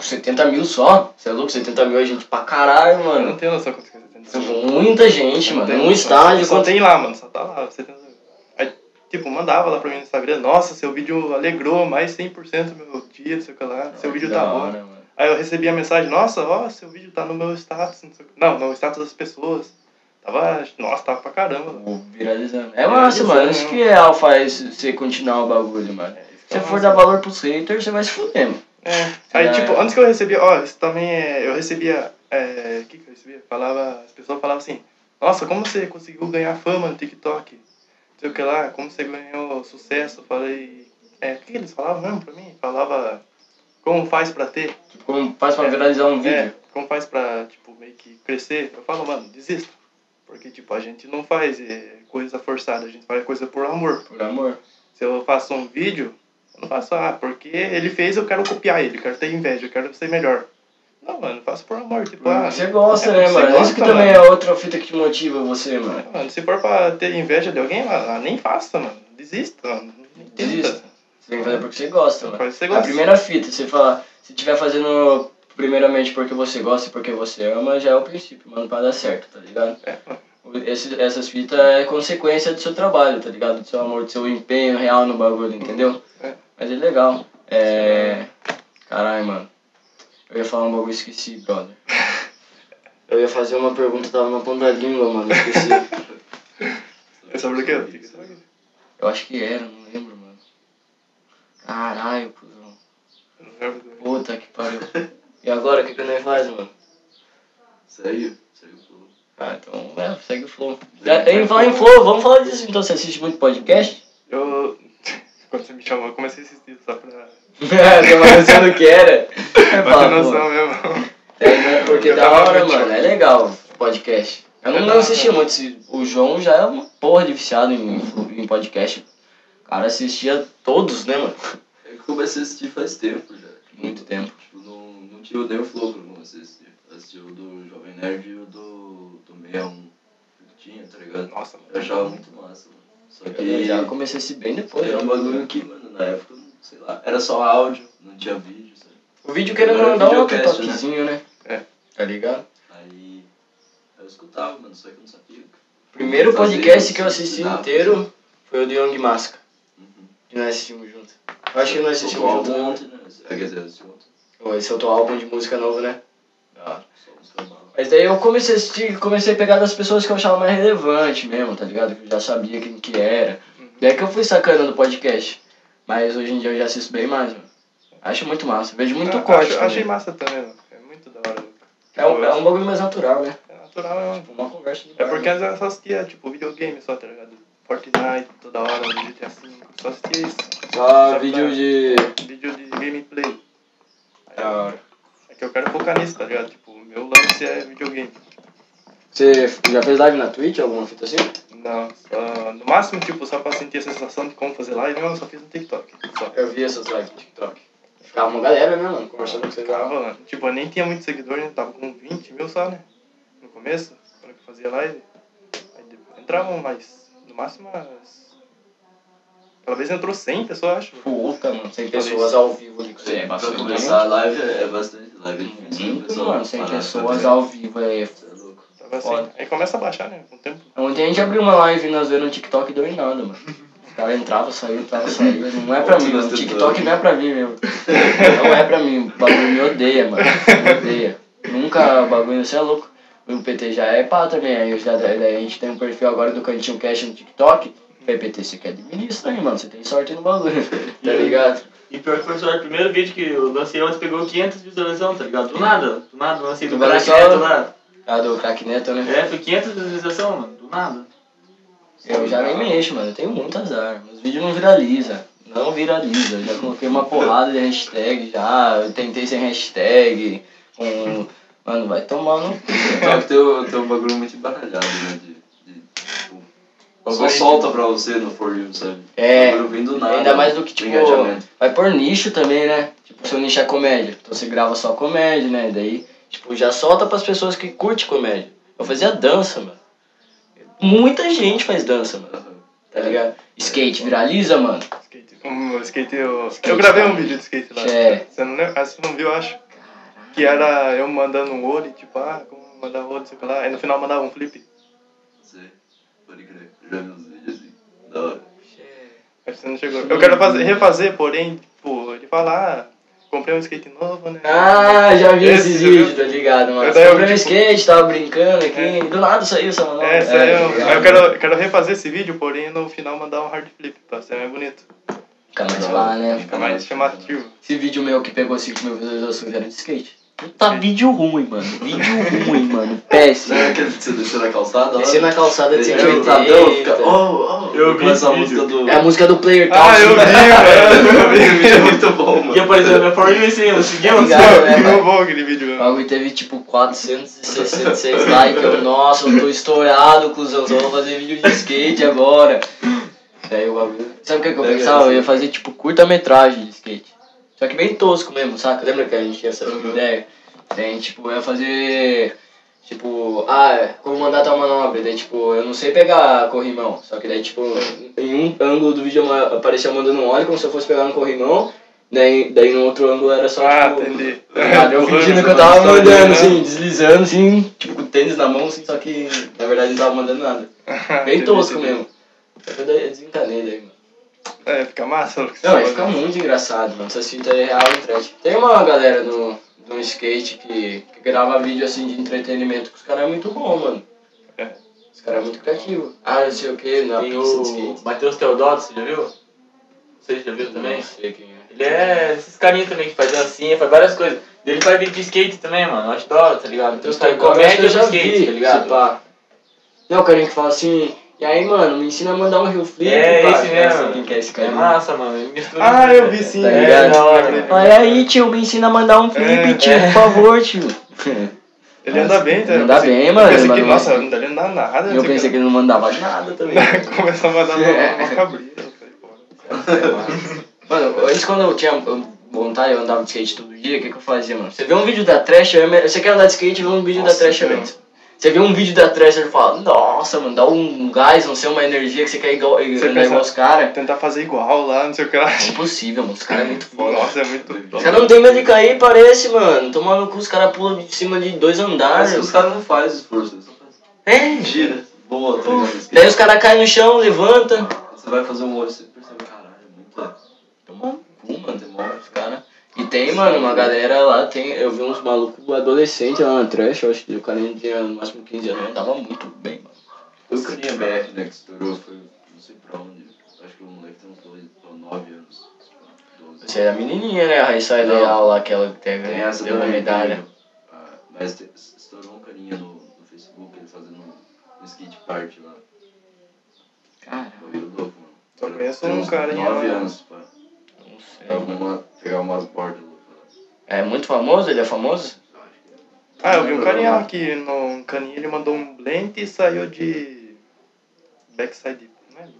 70 mil só? Você é louco? 70 mil é gente pra caralho, Eu mano. não tenho noção quanto que é 70 São mil. muita gente, Eu mano. Num estádio, Só quanto tem lá, mano, só tá lá, 70 mil. Aí, tipo, mandava lá pra mim no Instagram, nossa, seu vídeo alegrou mais 100% do meu dia, não sei o que lá, seu vídeo tá bom. Aí eu recebi a mensagem, nossa, ó, seu vídeo tá no meu status, não sei o que. Não, no status das pessoas. Tava, nossa, tava pra caramba. mano. Viralizando. É massa, mano. Isso né? que é real faz você continuar o bagulho, mano. É, que é você for dar valor pros haters, você vai se fuder, mano. É. Aí, Já tipo, é. antes que eu recebia, ó, isso também é. Eu recebia. É, o que que eu recebia? Falava. As pessoas falavam assim: Nossa, como você conseguiu ganhar fama no TikTok? Não sei o que lá, como você ganhou sucesso? Eu falei: É, o que eles falavam mesmo pra mim? Falava como faz pra ter. Como faz pra viralizar um vídeo? É, como faz pra, tipo, meio que crescer. Eu falo, mano, desista. Porque, tipo, a gente não faz é, coisa forçada, a gente faz coisa por amor. Por amor. Se eu faço um vídeo, eu não faço, ah, porque ele fez, eu quero copiar ele, quero ter inveja, eu quero ser melhor. Não, mano, eu faço por amor, tipo, ah, Você gosta, é, né, mano? gosta, Isso que também é outra fita que te motiva você, mano. Mano, se for pra ter inveja de alguém, mano, ah, nem faça, mano. Desista, mano. Desista. Você tem que fazer porque você gosta, mano. Você A gosta. primeira fita, você fala, se tiver fazendo primeiramente porque você gosta e porque você ama, já é o princípio, mano, pra dar certo, tá ligado? É, mano. Esse, essas fitas é consequência do seu trabalho, tá ligado? Do seu amor, do seu empenho real no bagulho, entendeu? É. Mas é legal. É. Caralho, mano. Eu ia falar um bagulho e esqueci, brother. (laughs) Eu ia fazer uma pergunta, tava na ponta da língua, mano, esqueci. É sobre o quê? Eu acho que era, não lembro, mano. Caralho, cuzão. Eu não lembro do- Puta que pariu. E agora, o que que nós faz, mano? Segue, segue o flow. Ah, então, é, segue o flow. Já, em falar em flow, vamos falar disso então. Você assiste muito podcast? Eu. Quando você me chamou, eu comecei a assistir só pra. É, tem uma noção do que era. É, Pra ter pô. noção mesmo. Tem, né? Porque Eu da hora, mano. É legal podcast. Eu não, não assistia muito. O João já é uma porra de viciado em, em podcast. O cara assistia todos, né, mano? É que eu comecei a assistir faz tempo já. Muito tempo. Tipo, não, não tinha nem o flow quando eu comecei a assistir. Assisti o do Jovem Nerd e o do, do 61 que tinha, tá ligado? Nossa, mano. Eu achava muito massa, mano. Só Eu que já comecei a assistir bem depois. era um né? bagulho que, mano, na época, sei lá, era só áudio, não tinha vídeo, sabe? O vídeo querendo é dar um outro videocast, né? toquezinho, né? É. Tá ligado? Aí eu escutava, mano, só que eu não sabia. O primeiro podcast que eu assisti inteiro foi o do Young Masca. Uhum. Que nós assistimos junto. Eu acho que nós assistimos junto. ontem, né? Quer dizer, assisti ontem. Esse é o teu álbum de música novo, né? Bala. Mas daí eu comecei a assistir, comecei a pegar das pessoas que eu achava mais relevante mesmo, tá ligado? Que eu já sabia quem que era. Daí que eu fui sacando do podcast. Mas hoje em dia eu já assisto bem mais, mano. Acho muito massa. Vejo muito Ah, corte acho-. Achei massa também, mano. É muito da hora. É um, é um bagulho mais natural, né? É natural, é um- Uma conversa É porque antes eu só assistia, tipo, videogame só, tá ligado? Fortnite, toda hora, GTA V, só assistia isso. Só Só vídeo pra- de... Vídeo de gameplay. Aí, Da hora. É que eu quero focar nisso, tá ligado? Tipo, meu lance é videogame. Você já fez live na Twitch, alguma fita assim? Não, só, no máximo, tipo, só pra sentir a sensação de como fazer live, eu só fiz no TikTok. Só. Eu vi essas lives no TikTok. Ficava uma galera, né, mano? Conversando com você. Ficava, mano. Tipo, eu nem tinha muito seguidor, né? Tava com 20 mil só, né? No começo, quando eu fazia live. Aí entravam mais, no máximo umas... Pela vez entrou 100 pessoas, acho. Puta, mano. 100 pessoas ao vivo ali com você. É Pra começar a live é bastante. É Muito, pessoal mano. 100 parar pra pessoas ver. ao vivo é é. Tava assim. Aí começa a baixar, né? Com o tempo. Ontem a gente abriu uma live e nós vendo no TikTok e deu em nada, mano. O cara entrava, saía, entrava, saía. Não é pra mim, mano. O TikTok não é pra mim mesmo. Não é pra mim. O bagulho me odeia, mano. Me odeia. Nunca o bagulho, você é louco. O PT já é pá também. Aí já, daí a gente tem um perfil agora do Cantinho Cash no TikTok. Falei, PT, você que administra aí, mano. Você tem sorte no bagulho. (laughs) Tá ligado? E pior que foi o primeiro vídeo que eu lancei ontem pegou 500 visualizações, tá ligado? Do nada, do nada, eu lancei do Crack só- Neto lá. A do Crack Neto, né? É, foi 500 visualizações, mano, do nada. Eu já nem mexo, mano. Eu tenho muito azar. Meus vídeos não viralizam. Não viraliza. Eu já coloquei uma porrada de hashtag já. Eu tentei sem hashtag. Com... Mano, vai tomar no. cu. Só que tem, o- tem um bagulho muito embaralhado, né? De, só solta pra você no For You, sabe? É, nada. Ainda mais do que, tipo, engajamento. vai por nicho também, né? Tipo, seu nicho é comédia. Então você grava só comédia, né? Daí, tipo, já solta pras pessoas que curtem comédia. Eu fazia dança, mano. Muita gente faz dança, mano. Tá ligado? Skate viraliza, mano. Skate. Um, skate eu, Skate, eu gravei um cara. vídeo de skate lá. É. Você não, lembra? Ah, você não viu, eu acho. Que era eu mandando um olho, tipo, ah, como mandar um olho, sei lá. Aí no final mandava um flip. Sei. Pode crer. Eu já vi uns vídeos assim. Da hora. Você não chegou. Eu quero fazer, refazer, porém, tipo, ele fala, ah, comprei um skate novo, né? Ah, já vi Esse esses vídeos, tá ligado, mano? Eu daí eu, Comprei um tipo- skate, tava brincando aqui, É. do nada saiu essa mano. É, saiu. tá ligado? Aí eu quero, eu quero refazer esse vídeo, porém no final mandar um hard flip pra ser mais bonito. Fica mais lá, né? Fica mais chamativo. Esse vídeo meu que pegou 5 mil visualizações era de skate. Puta vídeo ruim, mano. Vídeo ruim, mano. Péssimo. Não aquele de você descer na calçada? lá? Descer na calçada de é tadão, 180. fica. Oh, oh. Eu vi Começa a esse música do. É a música do Player Ah, Couch. eu vi, velho. Eu vi. (laughs) Aquele vídeo é muito bom, E mano. apareceu na minha For You assim, eu segui Tá né, Ficou mano? bom aquele vídeo. O né? bagulho teve tipo 466 (laughs) likes. Eu, nossa, eu tô estourado, cuzão. Só vou fazer vídeo de skate agora. Daí o bagulho. Sabe o que, que eu pensava? Eu ia fazer tipo curta-metragem de skate. Só que bem tosco mesmo, saca? Lembra que a gente tinha essa Uhum. ideia? Daí, tipo, eu ia fazer. Tipo, ah, como mandar tal manobra. Daí, tipo, eu não sei pegar corrimão. Só que daí, tipo, em um ângulo do vídeo eu aparecia mandando um óleo como se eu fosse pegar no corrimão. Daí, daí no outro ângulo era só, Ah, tipo. entendi. Tá, eu (laughs) fingindo que eu tava Mandando, mandando, assim, deslizando, assim, tipo, com tênis na mão, assim, só que na verdade não tava mandando nada. (laughs) Bem tosco mesmo. Eu desencanei daí, mano. É, fica massa. o que você Não, ficar muito engraçado, mano. Essas fitas é real e trash. Tem uma galera no, no skate que, que grava vídeo assim de entretenimento que os caras é muito bom, mano. É. Os caras é muito criativo. Ah, não sei o que, na Tem o skate. Matheus Teodoro, você já viu? Você já viu também? Não sei quem é. Ele é esses carinhas também que faz dancinha, faz várias coisas. Ele faz vídeo de skate também, mano. Eu acho da hora, tá ligado? Então, caras comédia eu de já skate, vi, tá ligado? Não, o carinha que fala assim, e aí, mano, me ensina a mandar um rio flip, É, pá. esse mesmo. quem que é esse É cara. massa, mano. Ele mistura Ah, eu né? vi sim. Tá é, ligado? da hora. Olha aí, tio, me ensina a mandar um flip, É, tio, é. por favor, tio. (laughs) Ele anda bem, tá? Anda pensei- bem, mano, Eu pensei ele que, manda nossa, bem. não deve andar nada. Eu pensei que ele não mandava nada também. (laughs) Começou a mandar uma, uma pô. Mano, antes quando eu tinha vontade, eu andava de skate todo dia, o que, que eu fazia, mano? Você vê um vídeo da Trash, você quer andar de skate, vê um vídeo Nossa, da Trash antes. Você vê um vídeo da Trash e fala, nossa, mano, dá um gás, não sei, uma energia que você quer igual, andar igual os caras. Tentar fazer igual lá, não sei o que lá. É impossível, mano, os caras é muito foda. Nossa, é muito Os caras não tem medo de cair, parece, mano. Tomar no cu, os caras pulam de cima de dois andares. Mas os caras não fazem esforço, eles só fazem. É. Gira, boa, tá ligado? Daí os caras caem no chão, levanta. Você vai fazer um olho, você percebe, caralho, é muito. Toma no cu, mano. Tem mó. Os caras. Tem, mano, uma galera lá, tem. Eu vi uns malucos adolescentes lá na trash, eu acho que o cara tinha no máximo 15 anos, andava muito bem, mano. O carinha BR, né, que estourou, foi não sei pra onde. Acho que o moleque tem uns dois, ou nove anos. Doze. Você é a menininha, né? A Raíssa Não. Leal lá, aquela que teve, Tem essa deu uma medalha. ah, Mas te- estourou um carinha no, no Facebook, ele fazendo um, um skate party lá. Cara, Foi louco, mano. Só conheço um carinha lá. anos pra, não sei. pegar umas bordas. É muito famoso? Ele é famoso? Ah, eu vi um carinha que no caninha ele mandou um blend e saiu de backside. Não é? Deixa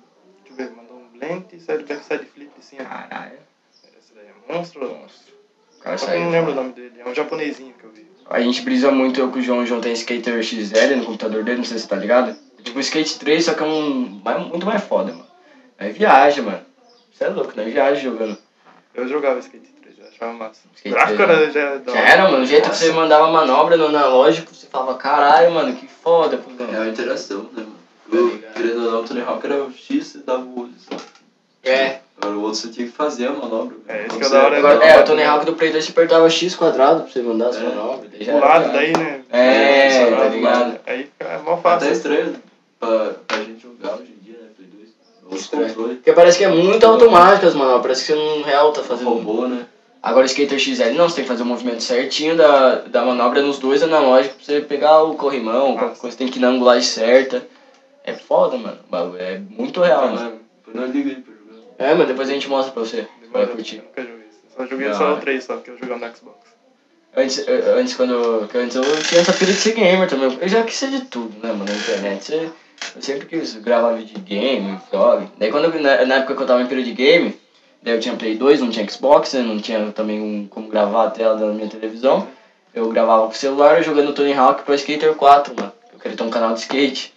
eu ver, mandou um blend e saiu de backside flip assim. Caralho. Esse daí é monstro. O cara Só que eu não lembro o nome dele, é um japonesinho que eu vi. A gente brisa muito, eu com o João, o João tem Skater XL no computador dele, não sei se você tá ligado. É tipo Skate 3, só que é um muito mais foda, mano. Aí viaja, mano. Você é louco, né? Viaja jogando. Eu jogava skate 3, eu achava massa. O gráfico 3, era, já era Já era, mano. O jeito que você mandava manobra no analógico, você falava, caralho, mano, que foda, pô. É a interação, né, mano? Tá querendo ou não, o Tony Hawk era o X e dava o olho só. É. Agora o outro você tinha que fazer a manobra. É, isso que é você- da hora, Agora, é, o Tony Hawk do Play 2 você apertava X quadrado pra você mandar as É. manobras. daí já O era lado daí, né? É, É, tá ligado? Aí fica mó Até fácil. estranho pra, pra gente jogar hoje em dia, né? Play 2. Outro Estranho. controle. Porque parece que é muito automático as manobras, parece que você no real tá fazendo. Robô, né? Agora o Skater XL não, você tem que fazer o movimento certinho da, da manobra nos dois analógicos pra você pegar o corrimão, qualquer Nossa. coisa tem que ir na angulagem certa. É foda, mano. É muito real, mano. Liga aí pra jogar. É, mas depois a gente mostra pra você. Vai curtir. Eu nunca joguei isso. Eu só joguei Não, só é. o 3 só, que eu jogava no Xbox. Antes, eu- antes quando. Antes eu tinha essa filha de ser gamer também. Eu já quis ser de tudo, né, mano, na internet. Eu sempre quis gravar vídeo de game, vlog. Daí quando eu- na, na época que eu tava em período de game, daí eu tinha Play 2, não tinha Xbox, não tinha também um, como gravar a tela da minha televisão. Eu gravava com o celular jogando Tony Hawk Pro Skater 4, mano. Eu queria ter um canal de skate.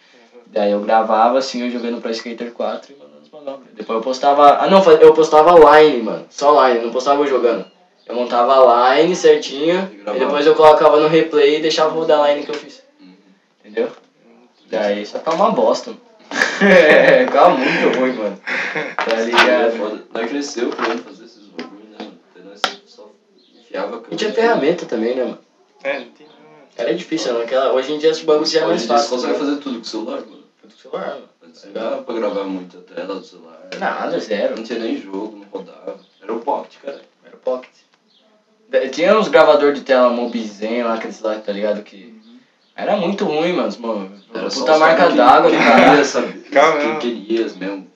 Daí eu gravava assim, eu jogando Pro Skater 4 e mandando as manobras. Depois eu postava. Ah não, eu postava line, mano. Só line, não postava eu jogando. Eu montava a line certinho E e depois eu colocava no replay e deixava rodar a line que eu fiz. Uhum. Entendeu? Daí só ficava uma bosta. mano. (laughs) é, ficava muito ruim, mano. Tá É ligado? foda. Nós cresceu querendo fazer esses bagulho, né, mano? Daí nós só enfiava a E tinha ferramenta também, né, mano? É, não tinha. Era difícil, né? Aquela, hoje em dia esse bagulho já é mais dia você fácil. consegue né? fazer tudo com o celular, mano. Tudo com celular, mano. Não dava pra gravar muito a tela do celular. Nada, zero. Não tinha nem jogo, não rodava. Era o pocket, cara. Era o Pocket. Tinha uns gravador de tela Mobizen lá, aqueles lá, tá ligado? Que. Era muito ruim, mano. mano Era só puta marca d'água do que queria, (laughs) sabe? Calma, Quem não. queria mesmo,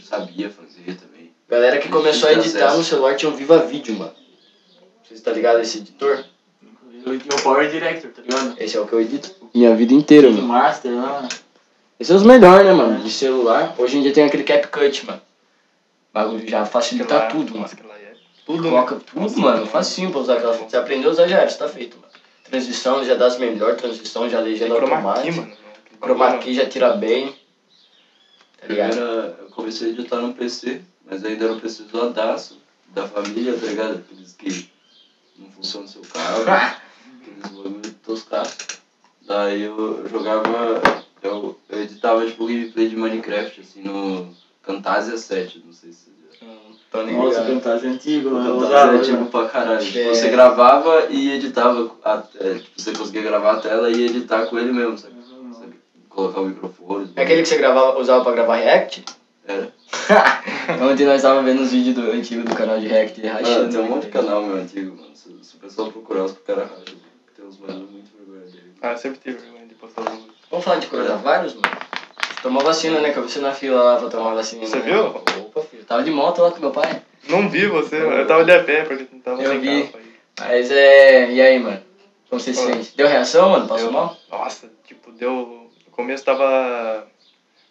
sabia fazer também. Galera que começou a editar acesso. no celular tinha um Viva Vídeo, mano. Vocês tá ligado esse editor? Eu tinha o Power Director, tá ligado? Esse é o que eu edito. Minha vida inteira, O mano. Master lá. Esses são os melhores, né, mano? De celular. Hoje em dia tem aquele CapCut, mano. O bagulho já facilita tudo, mano. É tudo, né? Coloca tudo, mano. Facinho pra usar aquela. Você aprendeu a usar já era, isso tá feito, mano. Transição já dá as melhores transições, já legenda chroma key, automática. Chroma key já tira bem. Tá Eu, ligado? era, eu comecei a editar no PC, mas ainda era um PC zoadaço, da família, tá ligado? Aqueles que não funcionam no seu carro, aqueles bagulho toscaço. Daí eu jogava, eu, eu editava tipo gameplay de Minecraft, assim, no Camtasia 7, não sei se Tô nem Nossa, ligado. Camtasia antigo, né? Eu Camtasia usava, é tipo né? pra caralho. Tipo, você gravava e editava, a, é, tipo, você conseguia gravar a tela e editar com ele mesmo, sabe? Sabe? Colocar o microfone. É aquele que você gravava, usava pra gravar React? Era. (laughs) Ontem nós tava vendo os vídeos do, antigos do canal de React rachando. Mano, tem um monte de canal meu antigo, mano. Se, se o pessoal procurar os caras racham. Tem uns manos muito vergonha dele. Ah, sempre tive vergonha de postar os. Vamos falar de coronavírus, mano? Tomou vacina, né? Que eu vi você na fila lá pra tomar vacina. Você né? viu? Tava de moto lá com meu pai. Não vi você, mano. Eu tava de a pé, porque não tava Eu sem vi. carro. aí. Mas é. E aí, mano? Como você se Olha. sente? Deu reação, mano? Passou Eu- mal? Nossa, tipo, deu. No começo tava.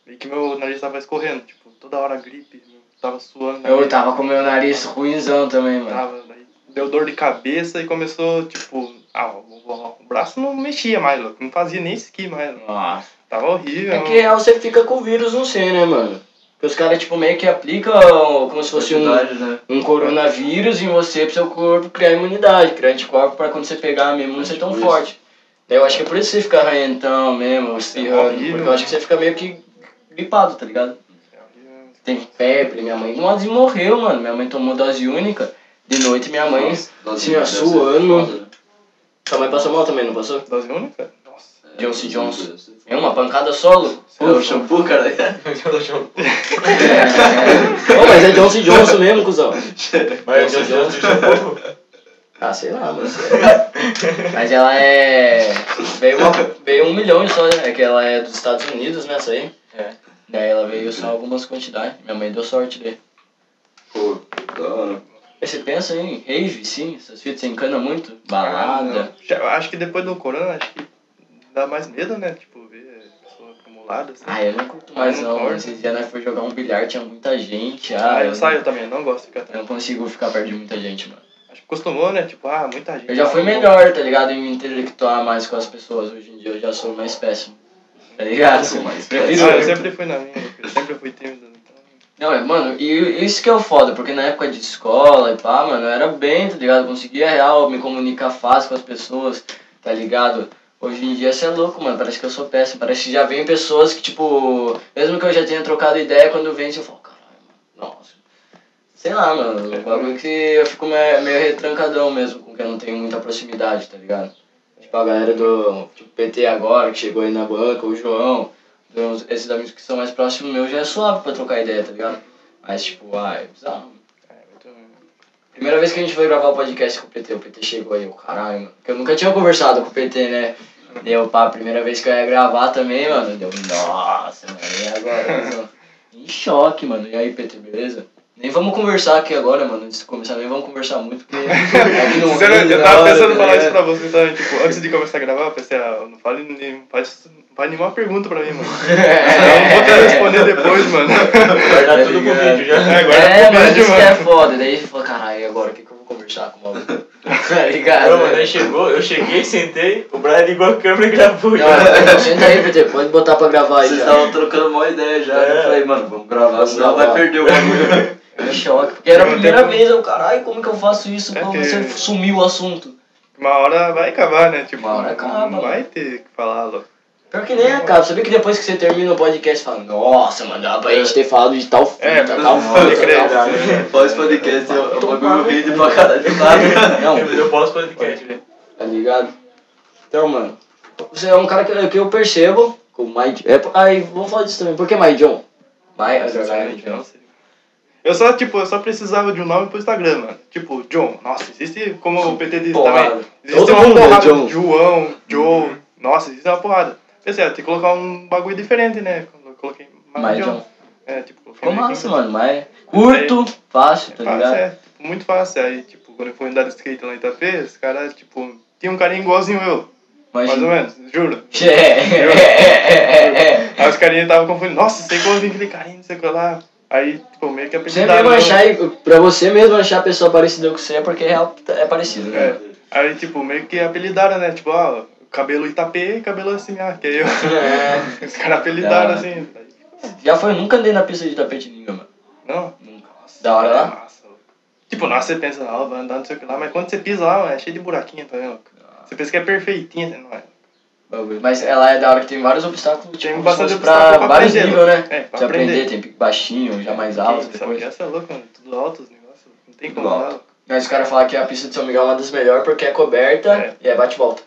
Meio que meu nariz tava escorrendo, tipo, toda hora gripe, meu, tava suando. Eu tava com meu nariz ruimzão também, mano. Tava, daí deu dor de cabeça e começou, tipo. Ah, o, o- o braço não mexia mais, louco. Não fazia nem esqui mais. louco. Nossa. Tava horrível. É que real você fica com o vírus no sei, né, mano? Porque os caras, tipo, meio que aplicam como se fosse um, né? um coronavírus em você pro seu corpo criar imunidade, criar anticorpo pra quando você pegar mesmo não ser tão Tipo isso. forte. Daí eu acho que é por isso que você fica arrentão mesmo, espirrando, horrível, porque eu acho que você fica meio que gripado, tá ligado? É. Tem febre, minha mãe quase morreu, mano. Minha mãe tomou dose única. De noite minha mãe. Nossa, tinha ser suando. Sua mãe passou mal também, não passou? Dose única? É, Johnson Johnson. É uma pancada solo? É o shampoo, cara. (laughs) (laughs) Ô, mas é Johnson Johnson mesmo, cuzão. (laughs) Mas eu Johnson Johnson. Ah, sei lá, mano. Mas ela é. Veio, uma... veio um milhão só, né? É que ela é dos Estados Unidos, né? Essa aí. É. Daí ela veio só algumas quantidades. Minha mãe deu sorte dele. Pô, da hora. Aí você pensa em rave, sim? Essas fitas você encana muito? Ah, Balada. eu acho que depois do corona, acho que dá mais medo, né? Tipo, ver pessoa acumulada, assim. Ah, eu não curto mais Eu não não. Esses dias nós foi jogar um bilhar, tinha muita gente. Ah, Ah, eu saio também, não gosto de ficar Eu não consigo ficar perto de muita gente, mano. Acho que acostumou, né? Tipo, ah, muita gente. Eu já fui Ah, melhor, tá ligado? Em me intelectuar mais com as pessoas. Hoje em dia eu já sou mais péssimo. Tá ligado? Sou mais Ah, eu sempre fui na minha, eu sempre fui tímido. Então... Não, é, mano, e isso que é o foda, porque na época de escola e pá, mano, eu era bem, tá ligado? Eu conseguia real me comunicar fácil com as pessoas, tá ligado? Hoje em dia você é louco, mano, parece que eu sou péssimo. Parece que já vem pessoas que, tipo, mesmo que eu já tenha trocado ideia, quando vem, eu falo, caralho, mano, nossa. Sei lá, mano, o bagulho que eu fico meio, meio retrancadão mesmo, com quem eu não tenho muita proximidade, tá ligado? Tipo, a galera do tipo, PT agora, que chegou aí na banca, o João, esses amigos que são mais próximos meus já é suave pra trocar ideia, tá ligado? Mas, tipo, ah, é bizarro. Primeira vez que a gente foi gravar o podcast com o PT, o PT chegou aí, eu, caralho, mano. Porque eu nunca tinha conversado com o PT, né? Deu, pá, primeira vez que eu ia gravar também, mano. Deu, nossa, mano, e agora? mano? (laughs) Em choque, mano. E aí, PT, beleza? Nem vamos conversar aqui agora, mano. Antes de começar, nem vamos conversar muito, porque. (laughs) aqui no Sério, Rio, eu tava pensando em falar isso ligado? pra você também, tipo, antes de começar a gravar, eu pensei, ah, não fale, nem- faz, faz nenhuma pergunta pra mim, mano. (laughs) Eu não vou que responder depois, mano. Vai dar Tá tudo pro vídeo já. É, agora É, é pro vídeo, isso que é mano. foda. Daí ele falou, caralho, e agora? O que, que eu vou conversar com o maluco? (laughs) tá ligado? Não, mano, aí chegou, eu cheguei, sentei, o Brian ligou a câmera e gravou. Não, então senta aí, PT, pode botar pra gravar aí Vocês já. estavam trocando uma ideia já. É. Eu falei, mano, vamos gravar, Vamos senão gravar. vai perder o bagulho. (laughs) Em choque, porque era a primeira vez, eu, caralho, como que eu faço isso É pra que- você sumir o assunto? Uma hora vai acabar, né? Tipo, Uma hora acaba, não vai ter que falar, louco. Pior que nem acaba, sabia que depois que você termina o podcast, fala, nossa, mano, dá pra gente ter falado de tal fita, É, tal pode fita, crer, tal né? fita. Pós-podcast é Tô um bagulho rende pra caralho. Não, Eu posso podcast, velho. tá ligado? Então, mano, você é um cara que, que eu percebo, com o My... É, aí, vamos falar disso também, por que My John? My, Sinceramente, eu não sei. Eu só, tipo, eu só precisava de um nome pro Instagram, mano. Tipo, John. Nossa, existe, como o PT disse Porrada. também. Existe Todo uma mundo é porrada. John. João, Joe. Nossa, existe uma porrada. Ah, tem que colocar um bagulho diferente, né? Quando eu coloquei mais. John. É, tipo, Ficou massa, mano. Mas curto, fácil, tá É fácil, ligado? é, tipo, muito fácil. Aí, tipo, quando eu fui andar de skate lá em Itapê, os caras, tipo, tinha um carinha igualzinho eu. Mais ou menos, juro. (laughs) É. Aí os carinhas estavam confundindo, nossa, sei como vem aquele carinha, não sei o que lá. Aí, tipo, meio que Você apelidaram. mesmo eu. achar, pra você mesmo achar a pessoa parecida com você é porque é, é parecido, né? É. Aí, tipo, meio que apelidaram, né? Tipo, ó, cabelo Itapê e cabelo assim, ah, que é eu. É. (laughs) Os caras apelidaram, Da- assim. Já foi, eu nunca andei na pista de tapete ninguém, mano. Não? Nunca. Da hora é lá? massa. louco. Tipo, nossa, você pensa, ah, vai andar não sei o que lá, mas quando você pisa lá, mano, é cheio de buraquinho, tá vendo? Você pensa que é perfeitinha, você não é. Mas ela é da hora que tem vários obstáculos, Tem tipo, bastante como obstáculo pra pra vários níveis, né? É, pra aprender, aprender. tem pique baixinho, já mais alto, Essa, depois. essa é louca, mano. Tudo alto os negócios. Não tem como Tudo andar. alto. louco. Mas os caras falam que a pista de São Miguel é uma das melhores porque é coberta É. e é bate-volta.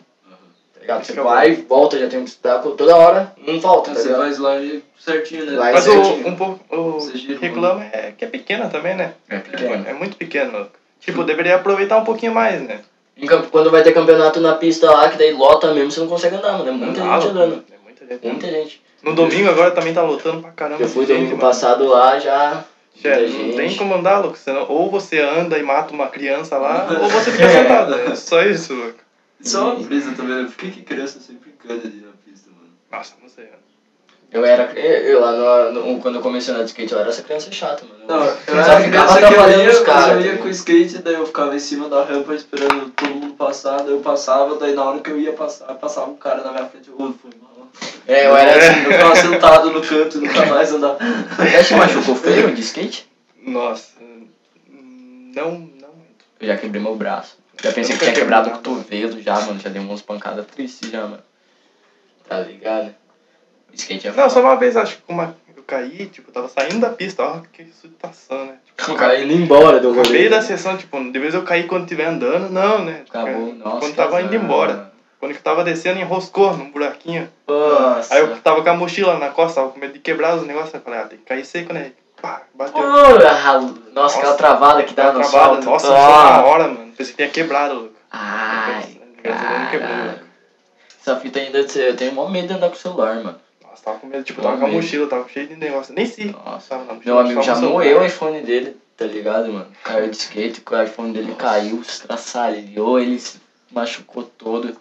Tá ligado? Você é vai, volta, já tem um obstáculo toda hora, não falta, tá Você ligado? faz lá e certinho, né? É Mas o, certinho. um pouco, o reclama é que é pequena também, né? É pequeno. É muito pequeno. Tipo, deveria aproveitar um pouquinho mais, né? Quando vai ter campeonato na pista lá, que daí lota mesmo, você não consegue andar, mano. É muita Ah, gente louco, andando. É muita gente. Muita gente. No domingo agora também tá lotando pra caramba. Eu fui de gente, domingo mano. passado lá, já. É, muita não gente. tem como andar, louco. Senão, ou você anda e mata uma criança lá, (laughs) ou você fica sentado. É só isso, louco. É uma brisa também. Por que, que criança sempre canta ali na pista, mano? Nossa, não sei, mano. Eu era. Eu, eu lá no, no- Quando eu comecei a andar de skate, eu era essa criança chata, mano. Não, eu Só era ficava criança que eu atrapalhando ia, os caras. eu ia com o skate, daí eu ficava em cima da rampa esperando todo mundo passar, daí eu passava, daí na hora que eu ia passar, passava um cara na minha frente, eu fui mal. É, eu era assim. Eu ficava sentado no canto, nunca mais andava. Já te machucou feio de skate? Nossa, hum, não, não muito. Eu já quebrei meu braço. Já pensei que tinha quebrado o cotovelo já, mano. Já dei umas pancadas tristes já, mano. Tá ligado? Skate é Não, só uma vez acho que uma, eu caí, tipo, eu tava saindo da pista, ó, que situação, né? Tipo, O cara indo embora do no rolê. meio da sessão, tipo, de vez eu caí quando estiver andando, não, né? Acabou, nossa. Quando tava indo embora. Quando eu tava descendo, enroscou num buraquinho. Nossa. Aí eu tava com a mochila na costa, tava com medo de quebrar os negócios. Eu falei, ah, tem que cair seco, né? Pá, bateu. Porra, nossa, aquela travada que dá no travada. salto. Nossa, Ah. na hora, mano. Pensei que tinha quebrado, louco. Ai, Gasolina quebrou, louco. Essa fita ainda, eu tenho mó medo de andar com o celular, mano. Nossa, tava com medo, tipo, tava com a mochila, tava cheio de negócio. Nem sei. Nossa. Tava mochila, Meu amigo já moeu o iPhone dele, tá ligado, mano? Caiu de skate, o iPhone dele caiu, estraçalhou, ele se machucou todo.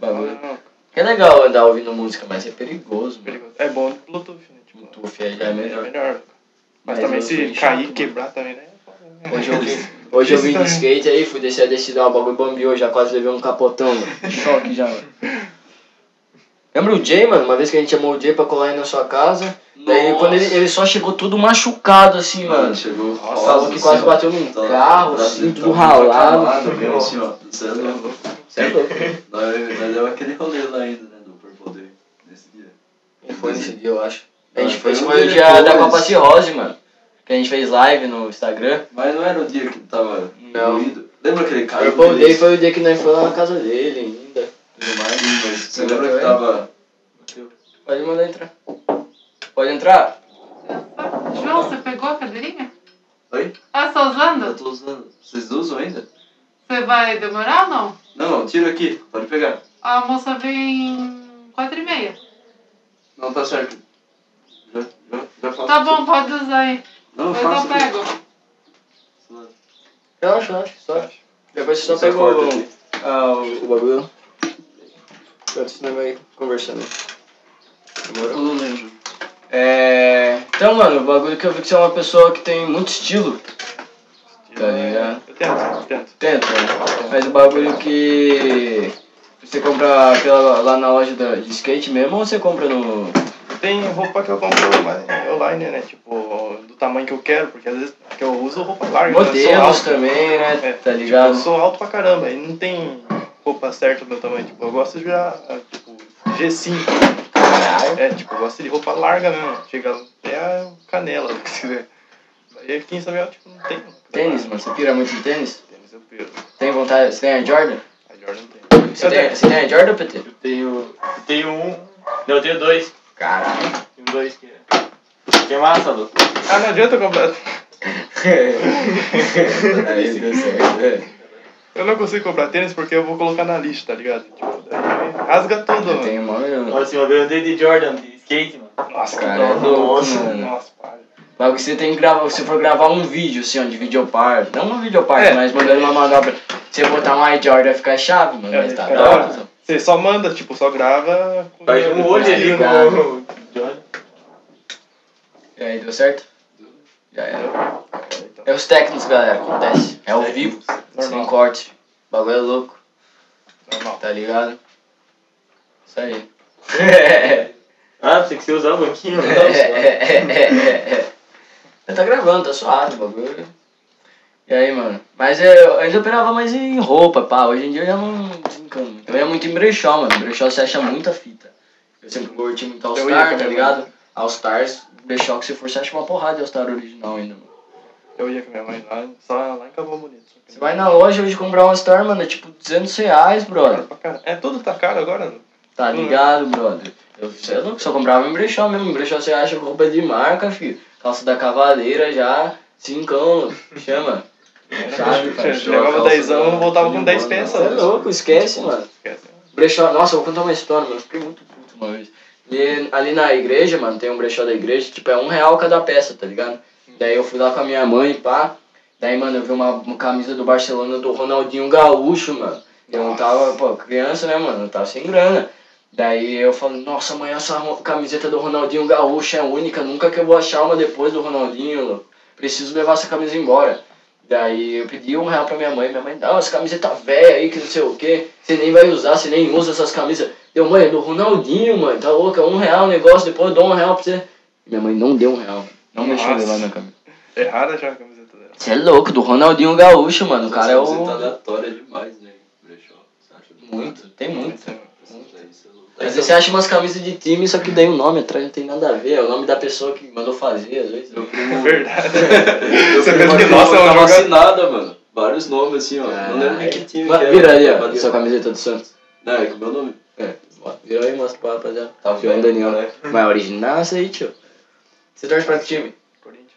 Bagulho. Não, não, É legal andar ouvindo música, mas é perigoso, mano. perigoso. É bom Bluetooth, né? Tipo, Bluetooth aí já é é melhor. Mas, Mas também se chato, cair e quebrar também, né? é foda? Hoje eu vim, (laughs) hoje eu vim de skate aí, fui descer a descida, o bagulho bambiou, já quase levei um capotão, mano. (laughs) Choque já, mano. Lembra o Jay, mano? Uma vez que a gente chamou o Jay pra colar aí na sua casa. Daí Nossa. quando ele, ele só chegou tudo machucado assim, mano. Mano, chegou. Nossa, falou que quase bateu num Tá- carro, tá- assim, tá tudo ralado. acamado, viu, assim, ó. Você é louco. Você é louco. Nós, nós deu aquele rolê lá ainda, né? Do Purple Day, nesse dia. Não foi nesse dia, eu acho. A gente foi fez um foi o dia dia da. Copa Cirrose, mano. Que a gente fez live no Instagram. Mas não era o dia que tava Não. Lembra aquele cara? Purple Day foi o dia que nós fomos lá na casa dele ainda. Tudo mais. Mas você lembra que tava. Pode mandar entrar. Pode entrar? João, você pegou a cadeirinha? Oi? Ah, tá Eu usando? tô usando. Vocês usam ainda? Você vai demorar ou não? Não, não, tira aqui. Pode pegar. A moça vem quatro e meia. Não, tá certo. Já, já, já faço. Tá bom, pode usar aí. Não, eu Depois faço eu aqui. pego. Relaxa, relaxa. Só. Depois você só Você corta o, aqui. ah, o, o bagulho. Enquanto você vai conversando. Demorou? Eu não lembro. É. Então, mano, o bagulho que eu vi que você é uma pessoa que tem muito estilo. Tá ligado? Eu tento, eu tento. Tenta, mas o bagulho que. Você compra pela, lá na loja da, de skate mesmo ou você compra no. Tem roupa que eu compro online, né? Tipo, do tamanho que eu quero, porque às vezes que eu uso roupa larga. Eu sou Modelos alto. também, né? É, Tá Tipo, ligado? eu sou alto pra caramba, e não tem roupa certa do meu tamanho. Tipo, eu gosto de já, tipo, G5. Caralho. É, tipo, eu gosto de roupa larga mesmo. Chega até a canela, (laughs) se quiser. Aí aqui em São tipo, não tem. Tênis, mano. Você pira muito em tênis? Tênis eu piro. Tem vontade? Você tem a Jordan? A Jordan não tem. Você tem, você tem a Jordan, PT? Eu tenho. Eu tenho um. Não, eu tenho dois. Caralho. Tenho dois que. Que é massa, Lu. Ah, não adianta eu comprar. Aí deu certo. é. Eu não consigo comprar tênis porque eu vou colocar na lista, tá ligado? Tipo, daí rasga tudo, Eu mano. tenho uma. Olha assim, uma vez eu andei de Jordan, de skate, mano. Nossa, Cara, cara. é louco, Nossa, mano. Nossa, para. Mas você tem que gravar, se for gravar um vídeo, assim, ó, de videopar, não um videopar, É. mas mandando uma manobra, você botar um Air Jordan vai ficar chave, mano, É, mas tá da da hora. Você só manda, tipo, só grava. com- Faz um olho ali com o. E aí, deu certo? Já era. É os técnicos, galera, acontece. É ao vivo, sem Normal. corte. O bagulho é louco, normal. tá ligado? Isso aí. (laughs) Ah, tem que você usar o banquinho, né? (laughs) tá gravando, tá suave o bagulho. E aí, mano? Mas é, eu ainda operava mais em roupa, pá. Hoje em dia eu já não desencano muito. Eu ia muito em brechó, mano. Brechó você acha muita fita. Eu sempre curti muito All Star, tá ligado? All Stars, brechó que você for, você acha uma porrada de All Star original ainda, mano. Eu ia com minha mãe lá, só lá em Cabo Bonito. Você vai na loja hoje comprar um All Star, mano, é tipo 200 reais, brother. É, tudo tá caro agora. mano. Tá ligado, brother? Eu sei louco, só comprava em brechó mesmo. Em brechó você acha roupa de marca, filho. Calça da cavaleira já, cincão, chama. Sabe, cara? levava calça 10 anos, voltava com 10 boa, peças. Você é louco, esquece, mano. Esquece. Brechó, nossa, eu vou contar uma história, mano. Eu fiquei muito puto uma vez. E ali na igreja, mano, tem um brechó da igreja, tipo, é um real cada peça, tá ligado? Daí eu fui lá com a minha mãe, pá. Daí, mano, eu vi uma, uma camisa do Barcelona do Ronaldinho Gaúcho, mano. Eu não tava, pô, criança, né, mano? Eu tava sem grana. Daí eu falei, nossa, mãe, essa camiseta do Ronaldinho Gaúcho é única, nunca que eu vou achar uma depois do Ronaldinho, louco. Preciso levar essa camisa embora. Daí eu pedi um real pra minha mãe, minha mãe, não, essa camiseta velha aí, que não sei o que, você nem vai usar, você nem usa essas camisas. Deu, mãe, é do Ronaldinho, mãe, tá louca, um real o negócio, depois eu dou um real pra você. Minha mãe não deu um real, não Nossa. levar minha camisa. Errada já a camiseta dela. Você é louco, do Ronaldinho Gaúcho, mano, o cara é Você tá o... aleatória demais, né? Brechó. Você acha do Muito, tem muito. Isso daí, você é louco. Às vezes você acha umas camisas de time, só que daí o nome atrás não tem nada a ver, é o nome da pessoa que mandou fazer, às vezes. Meu (laughs) É primo. verdade. Meu Você primo pensa que, nossa, é um tava assinada, mano. Vários nomes assim, ó. Não lembro nem que time. Mas que Vira era. ali, ó, sua camiseta do Santos. Não, é com o meu nome. É, vira aí mostra pra rapaziada. Tá João vendo, Daniel, né? (laughs) Mas é original essa aí, tio. Você torce pra que time? Corinthians.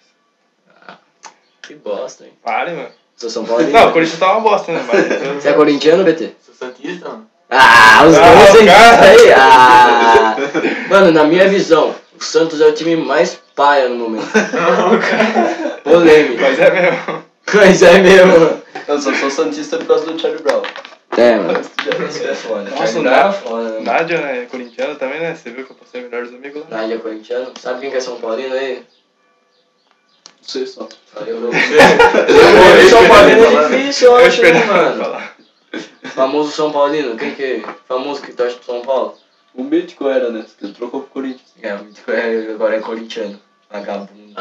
Que bosta, hein? Pare, mano. Sou São Paulo. Não, o Corinthians tá uma bosta, né? Mas. Você é corintiano, BT? Sou Santista, mano. Ah, os Ah, dois aí, cara. aí. Ah. (laughs) Mano, na minha visão, o Santos é o time mais paia no momento. (laughs) Polêmico. Mas é mesmo. Mas é mesmo. Eu só sou Santista por causa do Charlie Brown. É, mano. Isso é foda. Nossa, é Nádia- foda, né, mano? Nádia, né? Corintiana também, né? Você viu que eu passei melhor dos amigos lá? Nádia é corintiano. Sabe quem que é São Paulino aí? Não sei só. Valeu, Eu (laughs) São Paulino é difícil, eu acho, né, mano? falar. Famoso São Paulino. Quem que é? Famoso que torce pro São Paulo? O mítico era, né? Que trocou pro Corinthians. É, o mítico é- agora é corintiano. Vagabundo.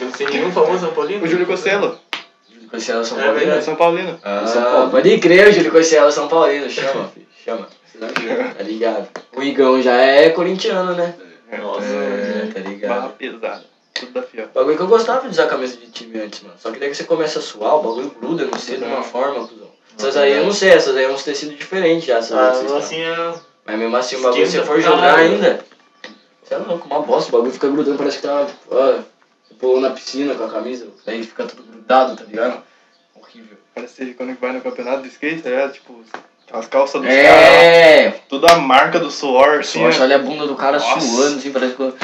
Eu não sei nenhum famoso São Paulino. O Júlio Cosselo. Júlio Cossielo São É Paulino? verdade. São Paulino. Ah, São Paulo. pode crer, o Júlio Cossielo São Paulino. Chama, (laughs) filho. Chama. Tá ligado? O Igão já é corintiano, né? Nossa, É, tá Barra ligado? pesada. Tudo da fiel. Bagulho que eu gostava de usar camisa de time antes, mano. Só que daí que você começa a suar, o bagulho gruda, não sei, de uma forma, cuzão. Essas aí eu não sei, essas aí é uns tecidos diferentes já, essas Ah, outras, assim é. Mas mesmo assim, o bagulho, se você for jogar caralho. ainda, você é louco, uma bosta, o bagulho fica grudando, parece que tá. Ó, você pulou na piscina com a camisa, aí fica tudo grudado, tá ligado? Horrível. Parece quando vai no campeonato de skate, é tipo, as calças dos caras, É! toda a marca do suor, assim. Você ó. olha a bunda do cara Nossa. suando, assim, parece que.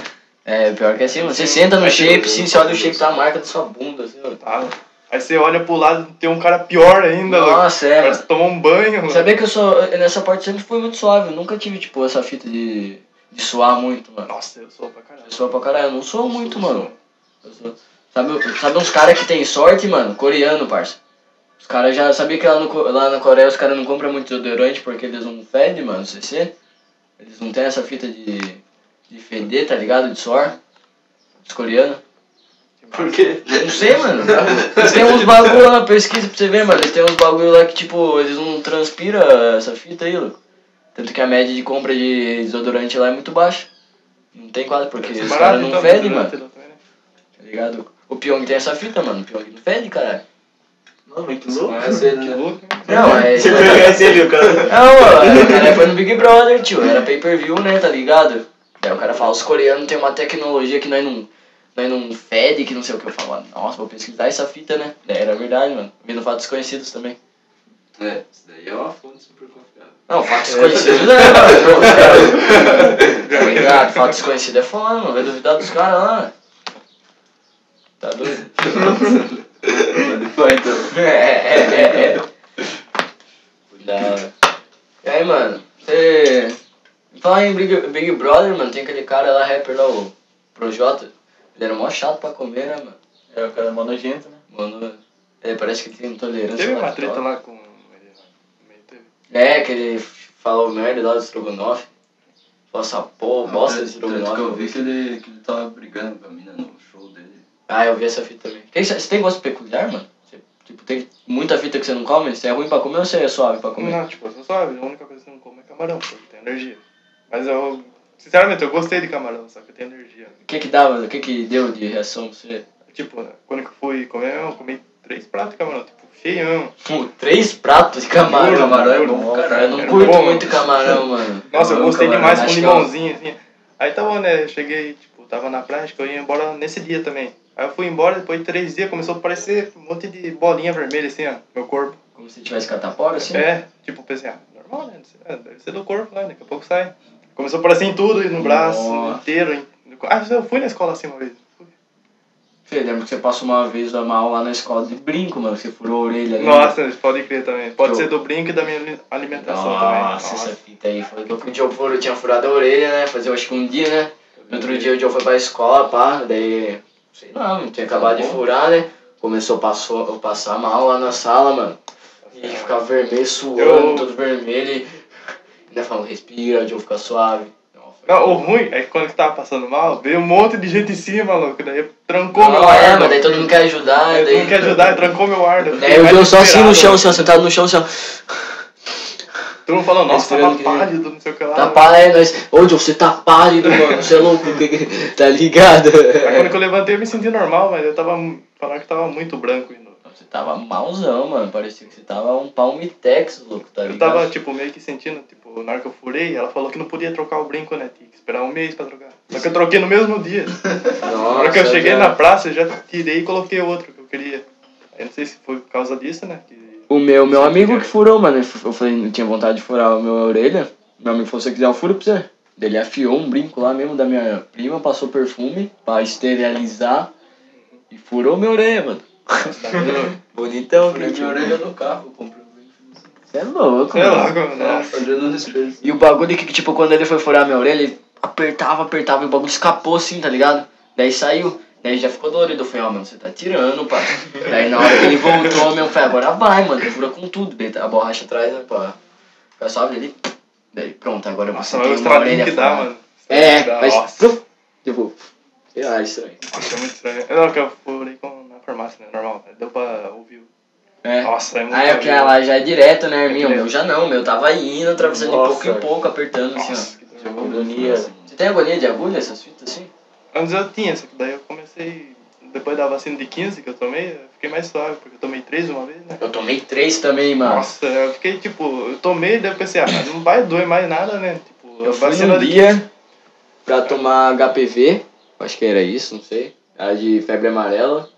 É, pior que assim, mano. Você senta no shape, que- sim, você olha o shape, tá a marca da sua bunda, assim, mano. Tá. Aí você olha pro lado tem um cara pior ainda, louco. Nossa, é, Parece tomou um banho, mano. Sabia que eu sou. Nessa parte sempre fui muito suave, eu nunca tive, tipo, essa fita de. de suar muito, mano. Nossa, eu sou pra caralho. Eu suo pra caralho, eu não sou muito, mano. Eu sou- Sabe, sabe uns caras que tem sorte, mano? Coreano, parça. Os caras já. Sabia que lá, no, lá na Coreia os caras não compram muito desodorante porque eles não fedem, mano, CC? Eles não tem essa fita de. de feder, tá ligado? De suor. Os coreanos. Por quê? Não sei, mano. (laughs) Eles têm uns bagulho lá, pesquisa pra você ver, mano. Eles têm uns bagulho lá que, tipo, eles não transpiram essa fita aí, louco. Tanto que a média de compra de desodorante lá é muito baixa. Não tem quase, porque os caras não então, fedem, mano. né? Tá ligado? O Pyong tem essa fita, mano. O Pyong não fede, caralho. Não, muito louco. Conhece ele, Que né? louco, né? Não, é. Você conhece ele, o cara. Não, mano, o cara foi no Big Brother, tio. Era pay per view, né, tá ligado? Daí o cara fala, os coreanos têm uma tecnologia que nós não, nós não fede, que não sei o que. Eu falava, nossa, vou pesquisar essa fita, né? Daí era verdade, mano. Vendo fatos desconhecidos também. É, isso daí é uma fonte super confiável. Não, fatos desconhecidos é, mano. (laughs) Tá ligado? Fatos desconhecidos é foda, mano. Vai duvidar dos caras lá, mano. Tá doido? Pode então. É, é, é, é. Da hora. E aí, mano, você. Falar em Big, Big Brother, mano, tem aquele cara lá, rapper lá, o Projota. Ele era mó chato pra comer, né, mano? É, o cara é mó nojento, né? Mano, é, parece que ele tem intolerância. Teve uma treta lá com. É, que ele falou merda lá do Strogonoff. Falou essa porra, bosta de que eu Strogonoff. vi que ele, que ele tava brigando com a mina no show dele. Ah, eu vi essa fita também. Tem- Você tem gosto peculiar, mano? Você, tipo, tem muita fita que você não come? Você é ruim pra comer ou você é suave pra comer? Não, tipo, eu sou suave. A única coisa que eu não como é camarão, porque tem alergia. Mas eu, sinceramente, eu gostei de camarão, só que eu tenho alergia. O que que dava, o que que deu de reação pra você? Tipo, quando eu fui comer, eu comi três pratos de camarão, tipo, cheião. Pô, três pratos de camarão. Camarão é bom, caralho. Eu não curto bom, muito camarão, mano. Nossa, eu gostei camarão, demais com limãozinho, assim. Aí tá bom, né? Eu cheguei, tipo, tava na praia, acho que eu ia embora nesse dia também. Aí eu fui embora, depois de três dias, começou a aparecer um monte de bolinha vermelha, assim, ó, meu corpo. Como se tivesse catapora, assim? É, tipo, pensei, ah, normal, né? Deve ser do corpo, né? Daqui a pouco sai. Começou a aparecer em tudo, no braço, Nossa. inteiro. em- Ah, eu fui na escola assim uma vez. Você lembra que você passou uma vez mal lá na escola de brinco, mano? Você furou a orelha ali. Nossa, pode crer também. Pode Eu- ser do brinco e da minha ali- alimentação Nossa, também. essa fita aí foi louco. O Joe furou, tinha furado a orelha, né? Fazia acho que um dia, né? No outro dia o Joe foi pra escola, pá, daí. Sei lá, não tinha acabado de furar, né? Começou a passou, passar mal lá na sala, mano. E ficava vermelho, suando, Eu- todo vermelho. E ainda falando, respira, o Joe fica suave. Não, foi- Não, o ruim é que quando eu tava passando mal, veio um monte de gente em cima, louco. Daí trancou meu ar. é, mas daí todo mundo quer ajudar. Daí... todo mundo quer ajudar, trancou meu ar. daí eu Daí mais Joe só assim no chão, assim, ó, sentado no chão, assim, ó. Todo mundo falando, nossa, tava que nem- pálido, não sei o que lá. Tá pálido, nós. Ô, Joe, você tá pálido, mano. Você é louco, tá ligado? Aí quando que eu levantei eu me senti normal, mas eu tava. Falaram que tava muito branco ainda. Você tava malzão, mano. Parecia que você tava um palmitex, louco, tá Eu ligado? tava, tipo, meio que sentindo, tipo, na hora que eu furei, ela falou que não podia trocar o brinco, né? Tinha que esperar um mês pra trocar. Só que eu troquei no mesmo dia. (laughs) na hora que eu Nossa, cheguei já- na praça, eu já tirei e coloquei outro que eu queria. Aí não sei se foi por causa disso, né? Que... O meu, meu amigo que furou, mano. Eu falei, não tinha vontade de furar a minha orelha. Meu amigo falou, se você quiser, eu furo pra você. Ele afiou um brinco lá mesmo da minha prima, passou perfume pra esterilizar e furou minha orelha, mano. (laughs) Bonitão, Eu furei minha orelha no carro, eu comprei um brinco. Você é louco, Sei mano. como, nossa. No espelho. E o bagulho que, tipo, quando ele foi furar minha orelha, ele apertava, apertava, e o bagulho escapou assim, tá ligado? Daí saiu. Daí já ficou dolorido. Eu falei, ó, mano, você tá tirando, pá. Daí na hora que ele voltou, meu, eu falei, agora vai, mano, fura com tudo. Daí a borracha atrás, né, pá. Fica suave ali. Daí pronto, agora Nossa, você o tem uma orelha que dá, mano. É, Que dá, mas. Nossa, tipo, sei lá, estranho. nossa, é muito estranho. Não, que eu furei com, na farmácia, né? Normal. Deu pra ouvir. É. Nossa, é muito Ah, é porque horrível. ela já é direto, né, Herminha? O direto. meu já não, o meu tava indo, atravessando de pouco Nossa. em pouco, apertando assim, Nossa, que ó. dor. Agonia. Você tem agonia de agulha, essas fitas assim? Antes eu tinha, só que daí eu comecei. Depois da vacina de 15 que eu tomei, eu fiquei mais suave, porque eu tomei 3 uma vez, né? Eu tomei três também, mano. Nossa, eu fiquei tipo, eu tomei, daí eu pensei, ah, não vai doer mais nada, né? Tipo, Eu fui de dia pra tomar HPV, acho que era isso, não sei. Era de febre amarela.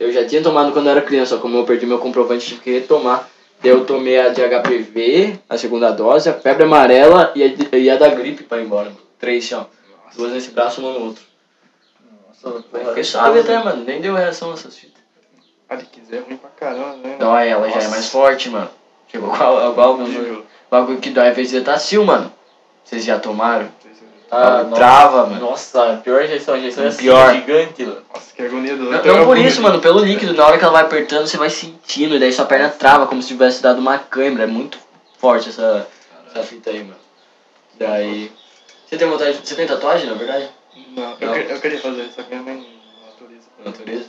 Eu já tinha tomado quando eu era criança, só como eu perdi meu comprovante, tive que retomar. Daí eu tomei a de HPV, a segunda dose, a febre amarela e a, de- e a da gripe pra ir embora. mano. Três, assim, ó. Duas nesse braço, uma no outro. Nossa, porra, fiquei suave até, mano. Nem deu reação essas fitas. Ah, de 15 é ruim pra caramba, né? Dói, ela já é Nossa. mais forte, mano. Chegou igual, igual o bagulho que dói, às vezes Zetacil, mano. Vocês já tomaram? Ah, trava, mano. Nossa, a pior injeção, a injeção é assim, Pior. gigante, mano. Nossa, que agonia do Não, não por isso, mano, pelo líquido, na hora que ela vai apertando, você vai sentindo, e daí sua perna trava, como se tivesse dado uma câimbra. É muito forte essa, essa fita aí, mano. Daí. Você tem vontade. Você tem tatuagem, na verdade? Não, eu, Não. que- eu queria fazer, só que minha mãe não autoriza. Natureza?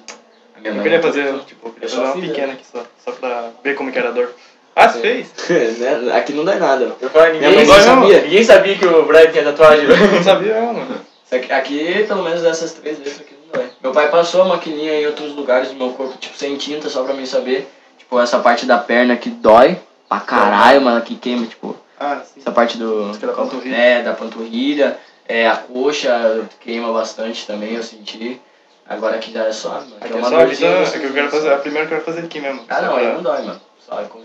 A minha Eu mãe queria fazer, autoriza. tipo, eu queria Eu fazer uma fiz, pequena aqui só, só pra ver como que era a dor. Ah, você fez? (laughs) Né? Aqui não dá nada. Eu falei, ninguém, não sabia. sabia. ninguém sabia que o Brad tinha tatuagem. Não sabia, mano. Só que Aqui, pelo menos dessas três letras aqui não dói. Meu pai passou a maquininha em outros lugares do meu corpo, tipo, sem tinta, só pra mim saber. Tipo, essa parte da perna que dói pra caralho, mano, que queima, tipo, Ah, sim. essa parte do. É da panturrilha. É, da panturrilha. É, a coxa queima bastante também, eu senti. Agora aqui já é suave, mano. Aqui é é uma só a dorzinha é gostosinha, que eu quero fazer, a primeira eu quero fazer aqui mesmo. Ah, não, aí não dói, mano. Suave, com.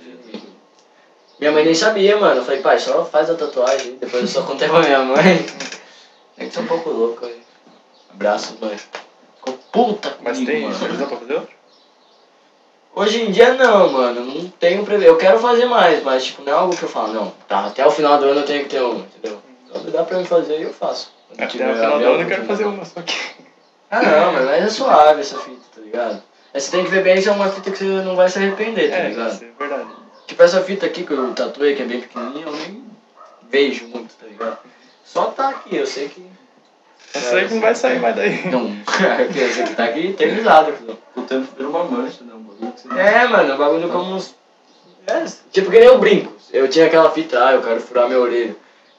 Minha mãe nem sabia, mano. Eu falei, pai, só faz a tatuagem. Depois eu só contei pra minha mãe. É que é um pouco louco aí. Abraço, mãe. Ficou puta comigo, Mas tem mano. previsão pra fazer outro? Hoje em dia não, mano. Não tenho prever. Eu quero fazer mais, mas tipo, não é algo que eu falo, não. Tá, até o final do ano eu tenho que ter um, entendeu? Quando dá pra me fazer, eu faço. Até tiver o final do ano eu quero fazer uma só que. Ah não, mas mas é suave essa fita, tá ligado? Mas você tem que ver bem se é uma fita que você não vai se arrepender, tá É, ligado? isso é verdade. Tipo essa fita aqui que eu tatuei, que é bem pequenininha, eu nem vejo muito, tá ligado? Só tá aqui, eu sei que. Eu sei que não vai sair mais daí. Não, (laughs) eu sei que tá aqui eternizado, o tempo vira uma mancha, né? Um bagulho que você É, mano, o bagulho como uns. É, tipo que nem eu brinco. Eu tinha aquela fita, ah, eu quero furar minha orelha.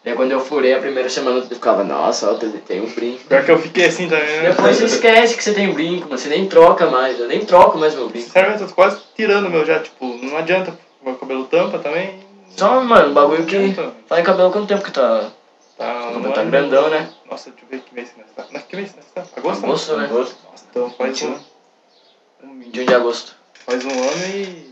E aí quando eu furei a primeira semana eu ficava, nossa, ó, tem um brinco. Pior que eu fiquei assim também, né? Depois você esquece que você tem brinco, mano. Você nem troca mais, eu nem troco mais meu brinco. Sinceramente, eu tô quase tirando o meu já, tipo, não adianta. Meu cabelo tampa também. Só, mano, um bagulho que. Adianta. Fala em cabelo quanto tempo que tá. Tá, um tá grandão, né? Nossa, deixa eu ver que mês que nós tá. Não, que mês que nós tá? Agosto? Agosto, né? Nossa, então faz um, 21. um, 21 de agosto. faz um ano e.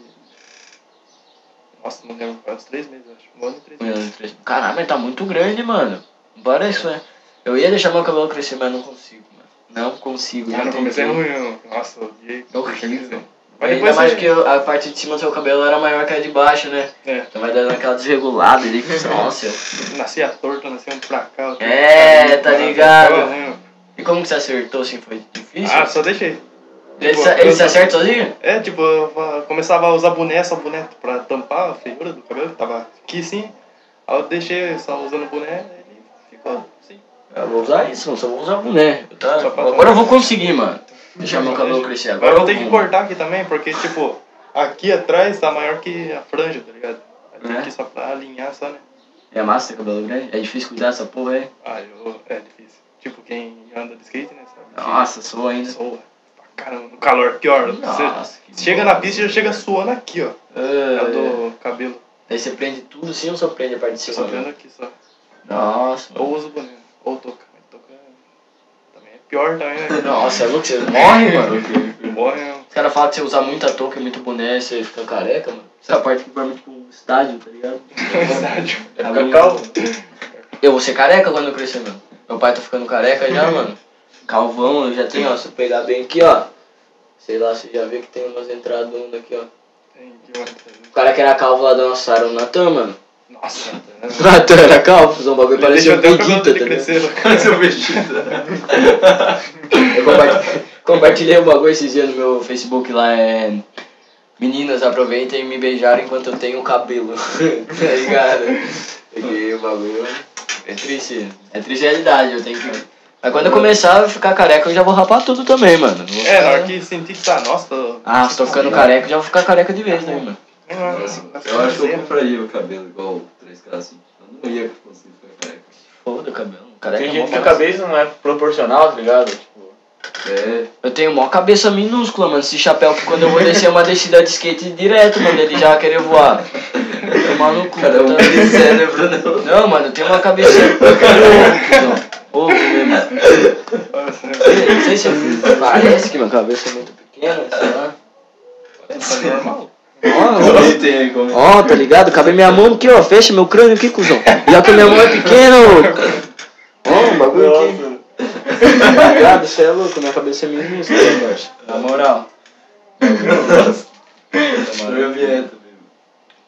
Nossa, não lembro, uns três meses, acho. Um ano e três meses. Caralho, mas tá muito grande, mano. Não parece, né? Eu ia deixar meu cabelo crescer, mas não consigo, mano. Não consigo. Ah, já no começo é ruim, eu- nossa, eu odiei. É horrível. Mas Ainda mais você... que eu- a parte de cima do seu cabelo era maior que a de baixo, né? É, Então vai dando aquela desregulada ali. Nossa. nascia torto, nascia um pra cá. É, pra cá, tá ligado. ruim. E como que você acertou assim? Foi difícil? Ah, só deixei. Ele, tipo, se, ele se acerta sozinho? É, tipo, eu começava a usar boné, só boné pra tampar a feiura do cabelo, que tava aqui sim. Aí eu deixei só usando boné, ele ficou assim. Eu vou usar isso, só vou usar boné. Tá? Agora eu vou conseguir, mano. Deixar meu cabelo crescer. Agora eu vou ter que cortar aqui também, porque, tipo, aqui atrás tá maior que a franja, tá ligado? Tem É? aqui só pra alinhar só, né? É massa ter cabelo grande? É difícil cuidar dessa porra aí? Ah, eu... é difícil. Tipo, quem anda de skate, né, sabe? Nossa, sou ainda. Soa. Caramba, no calor, pior. Nossa, Você chega bosta. na pista e já chega suando aqui, ó. Ah, É do cabelo. Daí você prende tudo sim ou só prende a parte de cima? só prendo aqui só. Nossa, mano. Ou usa o boné, ou toca. Toca também é pior também, né? (laughs) Nossa, é louco, você (laughs) morre, mano. Morre, né? Os caras falam que você usar muita touca e muito boné, você fica careca, mano. Essa parte que vai tipo um estádio, tá ligado? Verdade. É ficar calmo. Eu vou ser careca quando eu crescer, mano. Meu pai tá ficando careca já, mano. Calvão, eu já tenho, ó. Se eu pegar bem aqui, ó. Sei lá, você já vê que tem umas entradas aqui, ó. Olhar. O cara que era calvo lá da nossa área, o Natan, mano. Nossa, tá (laughs) O Natan era calvo, fazia um bagulho parecia um o Vegeta, tá ligado? crescer. Parece um Vegeta. (laughs) Eu compartilhei, um bagulho esses dias no meu Facebook lá, é... Meninas, aproveitem e me beijaram enquanto eu tenho cabelo. (laughs) tá ligado? Porque o bagulho é triste. É triste a realidade, eu tenho que... Mas quando eu começar a ficar careca, eu já vou rapar tudo também, mano. Não vou É, na hora que sentir que tá, nossa, tô... Ah, se tô ficando careca, eu já vou ficar careca de vez, né, mano? Nossa, eu acho que eu compraria o cabelo igual o 3K assim. Eu não ia conseguir ficar careca. Foda o cabelo. Careca Tem é gente mó que a massa. cabeça não é proporcional, tá ligado? Tipo, É, Eu tenho mó cabeça minúscula, mano. Esse chapéu que quando eu vou descer uma descida de skate direto, mano, ele já vai querer voar. Tomar no cu. cada um tá? tem cérebro, não. Não, mano, eu tenho uma cabeça. Eu quero ovo, cuzão. Ovo mesmo. Não sei se eu- parece que minha cabeça é muito pequena, sei lá. Tá normal. Ó, ó, tá ligado? Cabe minha mão aqui, ó. Fecha meu crânio aqui, cuzão. Já que minha mão é pequena, ô. Ó, um bagulho aqui. Tá ligado? Você é louco, minha cabeça é minúscula, parça. Na moral. Foi a vinheta,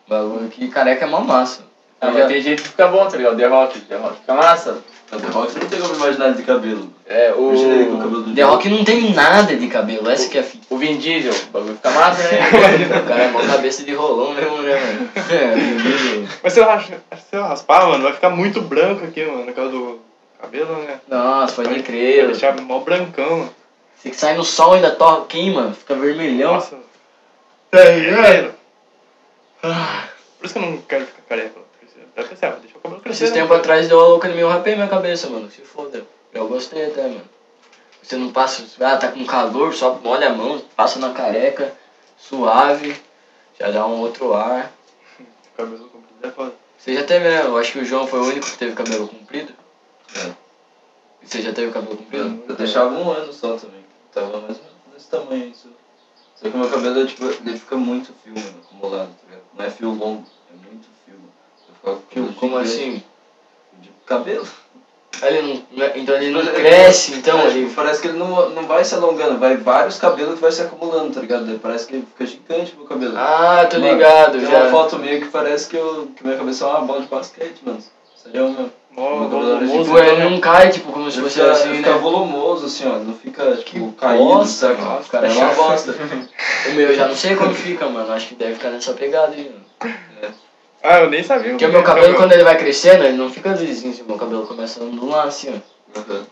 Bagulho que careca é mó massa. ah, Eu mas tem gente que fica bom, tá ligado? The Rock fica massa. The Rock não tem como imaginar de cabelo. É, Imagina ele com o o. cabelo do The Rock não tem nada de cabelo, essa que é a fita. O Vin Diesel, o bagulho fica massa, né? (laughs) O cara é mó cabeça de rolão mesmo, né, mano? É, Mas se eu, ras- se eu raspar, mano, vai ficar muito branco aqui, mano, na causa do cabelo, né? Nossa, pode Vai crer. deixar mó brancão, mano. Você que sai no sol ainda torra, queima, fica vermelhão. Nossa. Terrível. Por isso que eu não quero ficar careca. Até pensar, o cabelo crescer. Esses né? tempos atrás deu uma louca em mim, eu rapei minha cabeça, mano. Se foda. Eu gostei até, mano. Você não passa, ah, tá com calor, só molha a mão, passa na careca, suave, já dá um outro ar. Cabelo comprido é foda. Você já teve, né? Eu acho que o João foi o único que teve cabelo comprido. É. Você já teve cabelo comprido? Eu deixava um ano só também. tava mais desse tamanho aí. Só, que meu cabelo, tipo, ele fica muito fio, mano, acumulado, tá ligado? Não é fio longo, é muito fio, mano. Cabelo Como gigante. assim? De cabelo. Ele não, é- então ele não cresce, então É, ele. tipo, parece que ele não, não vai se alongando, vai vários cabelos que vai se acumulando, tá ligado? Parece que fica gigante o meu cabelo. Ah, tô Mano, ligado, Tem já. uma foto minha que parece que, eu, que minha cabeça é uma bola de basquete, mano. Meu. Mó Meu era volumoso, Tipo, ele né? não cai, tipo, como se Ele fosse assim, fica né? volumoso, assim, ó. Não fica, tipo, Que caído, bosta, nossa, Cara, é uma bosta. (laughs) O meu, eu já não sei como fica, mano. Acho que deve ficar nessa pegada aí, mano. Ah, eu nem sabia. Porque o meu cabelo, quando ele vai crescendo, ele não fica lisinho, assim, meu cabelo começa a ondular assim, ó.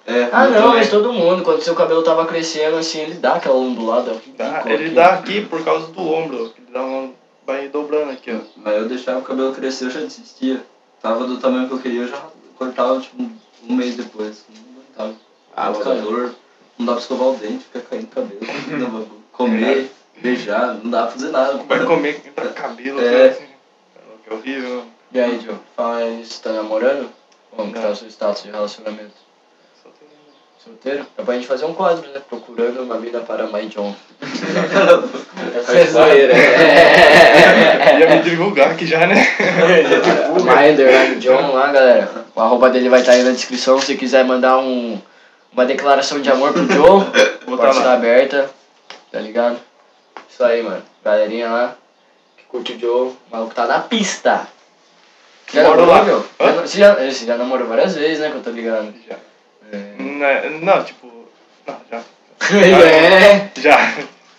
É, Ah, não, também. mas todo mundo, quando seu cabelo tava crescendo, assim, ele dá aquela ondulada. Dá, ele aqui. dá aqui por causa do ombro. Ele dá uma. Vai dobrando aqui, ó. Mas eu deixava o cabelo crescer, eu já desistia. Tava do tamanho que eu queria, eu já cortava, tipo, um, mês depois. Não aguentava. Ah, cara. calor, não dá pra escovar o dente, fica caindo cabelo. (laughs) Não, vai comer, beijar, não dá pra fazer nada. Vai comer, entra cabelo, É. assim. Horrível. E aí, Joe, fala aí, você tá namorando? Como que tá o seu status de relacionamento? Tem- Solteiro? Dá pra gente fazer um quadro, né? Procurando uma vida para My John. Faz É zoeira. É. (laughs) Ia me divulgar aqui já, né? My Underline John lá, galera. O arroba dele vai estar aí na descrição. Se quiser mandar um, uma declaração de amor pro Joe, (laughs) pode tá aberta. Tá ligado? Isso aí, mano. Galerinha lá curte o Joe, o maluco tá na pista. Já namorou, lá. meu? Já- Você já, você já namorou várias vezes, né? Que eu tô ligado. Já. É. Não, não, tipo. Não, já. (laughs) é. Já.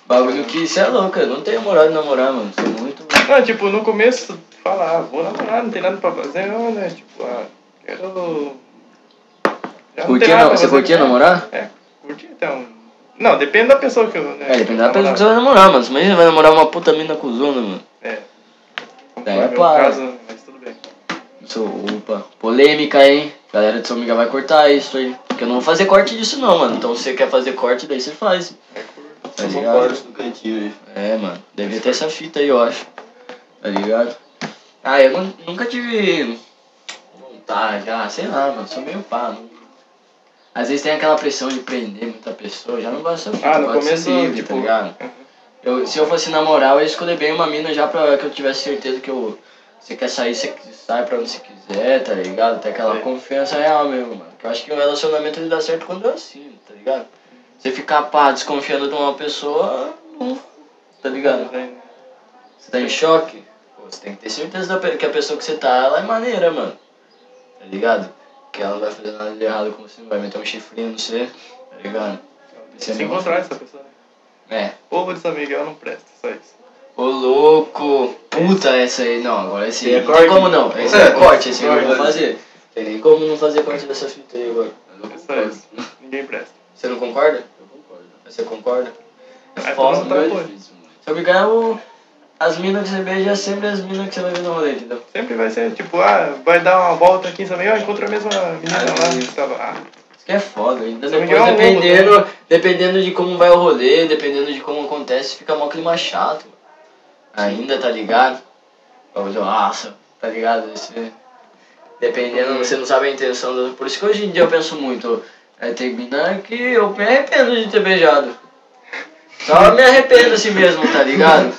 Bagulho que você é louco, eu não tenho moral de namorar, mano. Sou muito. (laughs) Não, tipo, no começo, falar, ah, vou namorar, não tem nada pra fazer, não, né? Tipo, ah, quero. Já Curtia, não, você curtia né? namorar? É, curti então. Não, depende da pessoa que eu. Né, É, depende da pessoa que você vai namorar, mano. Mas você vai namorar uma puta mina cuzona, mano. É. Daí é No meu pá. caso, mas tudo bem. Sou, opa, polêmica, hein? Galera de São Miguel vai cortar isso aí. Porque eu não vou fazer corte disso não, mano. Então se você quer fazer corte, daí você faz. É curto. Tá ligado? no cantinho aí. É, mano. Devia ter essa fita aí, eu acho. Tá ligado? Ah, eu nu- nunca tive vontade. Ah, sei lá, mano. Sou meio pá. não- Às vezes tem aquela pressão de prender muita pessoa. Já não gosto fita. Ah, no de começo, ser livre, tipo. tá ligado? Eu, se eu fosse namorar, eu ia escolher bem uma mina já pra que eu tivesse certeza que eu. Você quer sair, você sai pra onde você quiser, tá ligado? Ter aquela É. confiança real mesmo, mano. Que eu acho que o relacionamento ele dá certo quando é assim, tá ligado? Você ficar pá, desconfiando de uma pessoa, não. Tá ligado? Você tá em choque? Pô, você tem que ter certeza da que a pessoa que você tá, ela é maneira, mano. Tá ligado? Que ela não vai fazer nada de errado com você, não vai meter um chifrinho no você, tá ligado? Você Se não- encontrar essa pessoa. né? É. Povo de São Miguel não presta, só isso. Ô louco! Puta, essa aí, não, agora esse. É Não tem corte? como não. Esse é corte, esse aí eu não vou fazer. Tem nem como não fazer corte dessa fita aí agora. Mas eu Isso concordo. aí. Ninguém presta. Você não concorda? Eu concordo. Você concorda? É Aí foda. tá é difícil, mano. Se eu me ganhar, o... as minas que você beija é sempre as minas que você vai ver no rolê, entendeu? Sempre vai ser, tipo, ah, vai dar uma volta aqui São Miguel, encontra a mesma menina Ah, lá. que tava, ah, Isso que é foda, ainda depois é um lobo, dependendo, dependendo de como vai o rolê, dependendo de como acontece, fica mó clima chato. Ainda, tá ligado? Bagulho, Nossa, tá ligado? Esse- Dependendo, você não sabe a intenção do. Por isso que hoje em dia eu penso muito. É, tem mina que eu me arrependo de ter beijado. Só me arrependo assim mesmo, tá ligado?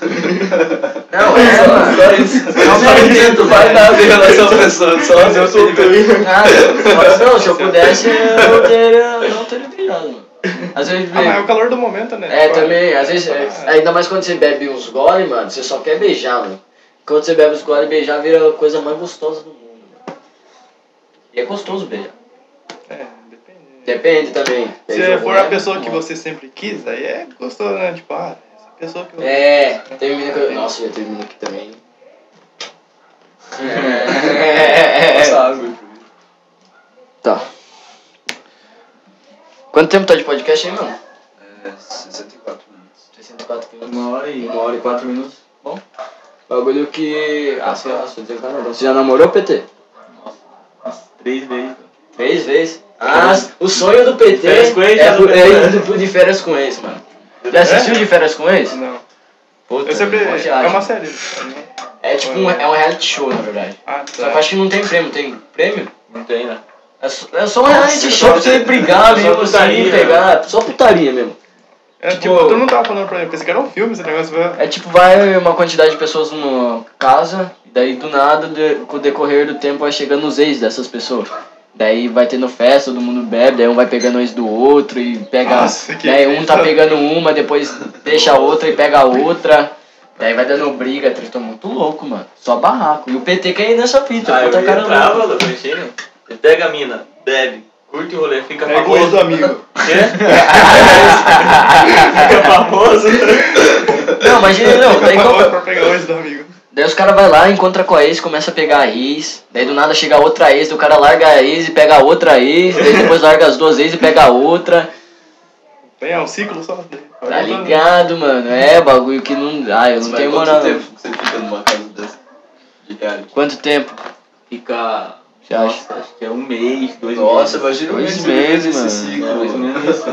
Não, é, mano. Só isso. Não me arrependo, não vai nada em relação à pessoa, só eu sou Nada. Não, se eu pudesse, eu teria, não teria beijado, mano. Às vezes, ah, mas é o calor do momento, né? é, Tipo, também, às vezes, é, ah, ainda mais quando você bebe uns gole, mano, você só quer beijar, mano. Quando você bebe os gole, beijar vira a coisa mais gostosa do mundo, mano. E é gostoso beijar. É, depende. Também. Se for a é pessoa que você sempre quis, aí é gostoso, né? Tipo, ah, essa pessoa que eu. É, teve menina que eu... Nossa, já teve menina aqui também. É. (laughs) mim. Tá. Quanto tempo tá de podcast aí, mano? É, 64 minutos. 64 minutos. Uma hora e. Uma hora e quatro minutos. Bom. Bagulho que. Ah, sei lá, não. Você já namorou, PT? Umas três vezes. Três vezes. Ah, o sonho do PT Férias com ex, é, do- é PT. do- de férias com ex, mano. Já assistiu de férias com ex? Não. Puta, Eu sempre. É uma série. É tipo um, é um reality show, na verdade. Ah, Só que eu tá. acho que não tem prêmio, tem prêmio? Não tem, né? É só, é só um reality show pra você brigar Só mesmo, assim, putaria. pegar. Só putaria mesmo. É, tipo, tipo- todo mundo tava falando pra mim, eu pensei que era um filme esse negócio. velho. É tipo, vai uma quantidade de pessoas numa casa, e daí do nada, de- com o decorrer do tempo, vai chegando os ex dessas pessoas. Daí vai tendo festa, todo mundo bebe, daí um vai pegando o ex do outro e pega. Nossa, que daí um tá pegando uma, depois deixa a outra e pega a (laughs) outra. Daí vai dando briga, treta muito louco, mano. Só barraco. E o PT quer ir nessa fita, Ah, puta cara entrar, louco. imagina. Ele pega a mina, bebe, curte o rolê, fica É esse famoso. do amigo. (laughs) Quê? (laughs) fica famoso. Não, imagina, não. Daí, qual- pra pegar o ex do amigo. Daí os caras vai lá, encontra com a ex, começa a pegar a ex. Daí do nada chega outra ex, daí o cara larga a ex e pega a outra ex. Daí depois larga as duas ex e pega a outra. É um ciclo só. Tá ligado, mano? É bagulho que não. Ah, eu não Mas tenho quanto moral. tempo que você fica numa casa dessa? De reality? Quanto tempo? Fica. Você acha? Nossa, acho que é um mês, dois Nossa, meses. imagina o Dois mês que ele meses, mano. esse ciclo. Menos isso.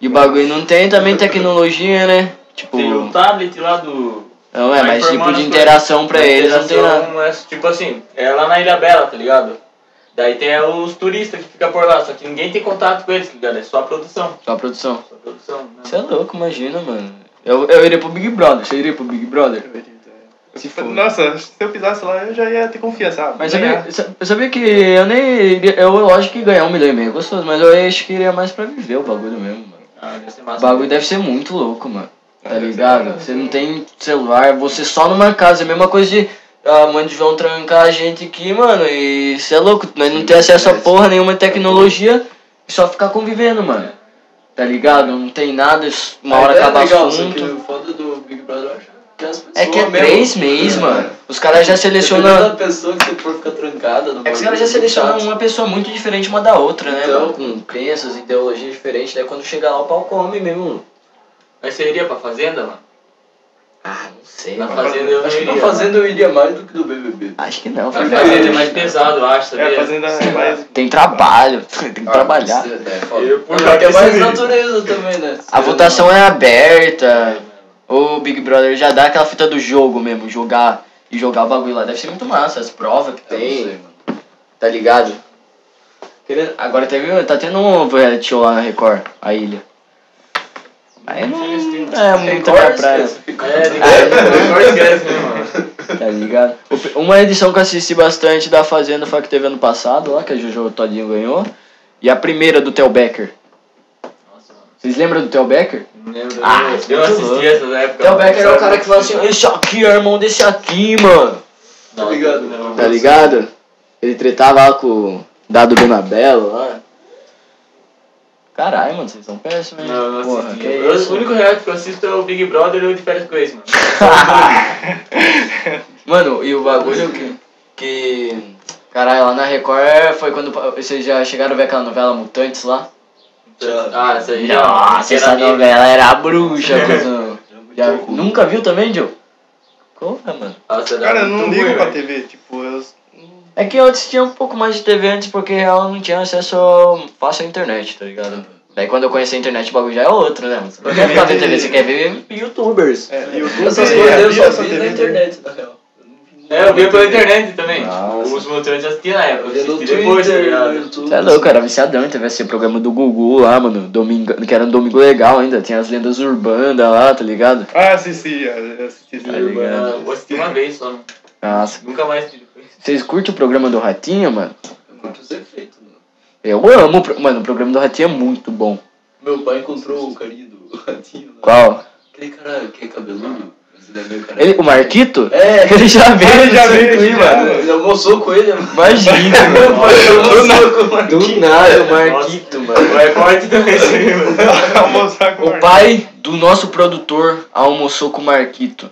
E o bagulho não tem também (laughs) tecnologia, né? Tipo. Tem o tablet lá do. Não é, vai mas tipo de interação pra eles não tem nada. É, tipo assim, é lá na Ilha Bela, tá ligado? Daí tem os turistas que ficam por lá, só que ninguém tem contato com eles, tá ligado? É só a produção. Só a produção. Só a produção, né? Você é louco, imagina, mano. Eu, eu iria pro Big Brother. Você iria pro Big Brother? Se for. Nossa, se eu pisasse lá, eu já ia ter confiança. Ah, Mas sabia, sa- sabia que eu nem iria. Eu, lógico que ganhar um milhão e meio é gostoso, mas eu acho que iria mais pra viver o bagulho mesmo, mano. Ah, deve ser O massa. bagulho deve ser muito louco, mano. Tá Ah, ligado? massa. Você não tem celular, você só numa casa. É a mesma coisa de a mãe de João trancar a gente aqui, mano. E você é louco, nós não tem acesso a porra nenhuma tecnologia e só ficar convivendo, mano. Tá ligado? Não tem nada, uma hora é acaba legal, assunto. Só que o foda do Big Brother É que é mesmo- três meses, mano. Os caras já selecionam. pessoa que for ficar trancada. É que os caras já selecionam uma pessoa muito diferente uma da outra, né, Então. mano? Com crenças, ideologias diferentes. Daí quando chegar lá o pau come mesmo. Mas você iria pra fazenda, mano? Ah, não sei, Na mano. fazenda eu Acho que não na iria. fazenda eu iria mais do que do BBB. Acho que não, A filho. fazenda é mais pesado, eu acho, sabia? É, a fazenda é mais. Tem trabalho, (laughs) tem que trabalhar. Isso É, foda. Eu, por Porque causa é mais natureza também, né? A votação é aberta. O Big Brother já dá aquela fita do jogo mesmo, jogar e jogar o bagulho lá. Deve ser muito massa, as provas que Eu sei, tem, mano. tá ligado? Agora teve, tá tendo um reality show lá na Record, a ilha. Aí não é muito minha praia, É, esquece, né, mano? tá ligado? Uma edição que eu assisti bastante da Fazenda foi a que teve ano passado lá, que a Jojo Todinho ganhou. E a primeira do Theo Becker. Vocês lembram do Theo Becker? Não lembro. Ah, eu- é assisti louco. essa da época. Theo. Becker é o cara que fala assim, esse aqui é irmão desse aqui, mano. Não, Tá ligado? não. Tá ligado? Ele tretava lá com o Dado Donabello lá. Caralho, mano, vocês são péssimos, hein? Não, não Porra, assisti. que Eu- isso? O único reality que eu assisto é o Big Brother e o de férias com ex, mano. (laughs) Mano, e o bagulho que. que caralho, lá na Record foi quando. Vocês já chegaram a ver aquela novela Mutantes lá? Ah, essa aí. Nossa, essa novela era a bruxa, (laughs) cuzão. Já, nunca viu também, Joe? Porra, mano. Nossa, era Cara, eu não ligo ruim, pra. TV, tipo, eu. É que eu assistia um pouco mais de TV antes porque real não tinha acesso fácil à internet, tá ligado? Daí quando eu conheci a internet o bagulho já é outro, né? Você não quer ficar vendo TV, você quer ver youtubers. É, YouTube Essas coisas eu havia só vi na internet, na real. É, eu vi pela internet também. Nossa. Os mutantes eu assisti na época. Eu Eu assisti depois, tá ligado? YouTube. Você é louco, era viciadão em TV, assim, programa do Gugu lá, mano, domingo, que era um domingo legal ainda, tinha as lendas urbanas lá, tá ligado? Ah, assisti, eu assisti esse Tá jogo. ligado. Eu assisti uma vez só. mano. Nossa. Nunca mais assisti. Vocês curtem o programa do Ratinho, mano? Eu curto os efeitos, mano. Eu amo, o mano, o programa do Ratinho é muito bom. Meu pai encontrou o carinha do (laughs) ratinho. lá. Qual? Aquele cara que é cabeludo. ele. Ele, o Marquito? É, (laughs) Ele já veio, ele já veio, já. mano. Ele almoçou com ele. mano. Imagina, (laughs) mano. pai almoçou com o Do Marquinhos. nada, o Marquito, Nossa, mano. O recorde também, mano. Almoçar com O pai do nosso produtor almoçou com o Marquito.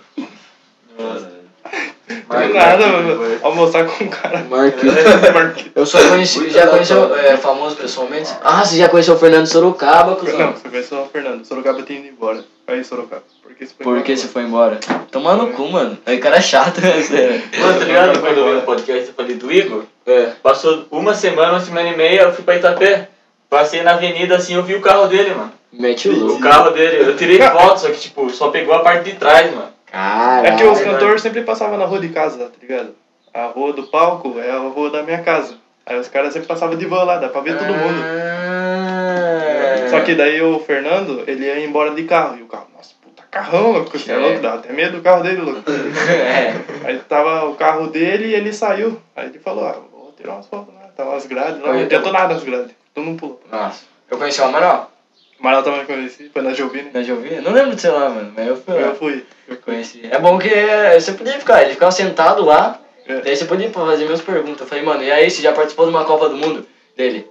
Do nada, mano. Almoçar com um cara. Marquito. (laughs) Marquinhos. Eu só conheci, já conheceu, é, famoso pessoalmente? Ah, você já conheceu o Fernando Sorocaba, Não, cuzão? você conheceu o Fernando. Sorocaba tem ido embora. Aí, Sorocaba. Por que você foi Por embora que agora? você foi embora? Tomar no cu, mano. Aí cara é chato, né? sério. Mano, tá ligado? Quando eu vi no podcast eu falei do Igor, É. passou uma semana, uma semana e meia, eu fui pra Itapé. Passei na avenida assim, eu vi o carro dele, mano. Mete o O louco. carro dele, eu tirei foto, só que tipo, só pegou a parte de trás, mano. Caralho. É que os cantores sempre passavam na rua de casa, tá ligado? A rua do palco é a rua da minha casa. Aí os caras sempre passavam de van lá, dá pra ver todo mundo. Ah, É. Só que daí o Fernando, ele ia embora de carro. E o carro, nossa, puta carrão, louco. Você é É. louco, dá até medo do carro dele, louco. É. Aí tava o carro dele e ele saiu. Aí ele falou, ah, vou tirar umas fotos lá. Tava as grades lá, não adiantou nada as grades. Todo mundo pulou. Nossa. Eu conheci o Amaral. Amaral também conheci, foi na Jovine. Na Jovia? Não lembro de ser lá, mano. Mas eu fui lá. Eu fui. Eu conheci. É bom que é, você podia ficar, ele ficava sentado lá, É. daí você podia fazer minhas perguntas. Eu falei, mano, e aí, você já participou de uma Copa do Mundo? Dele.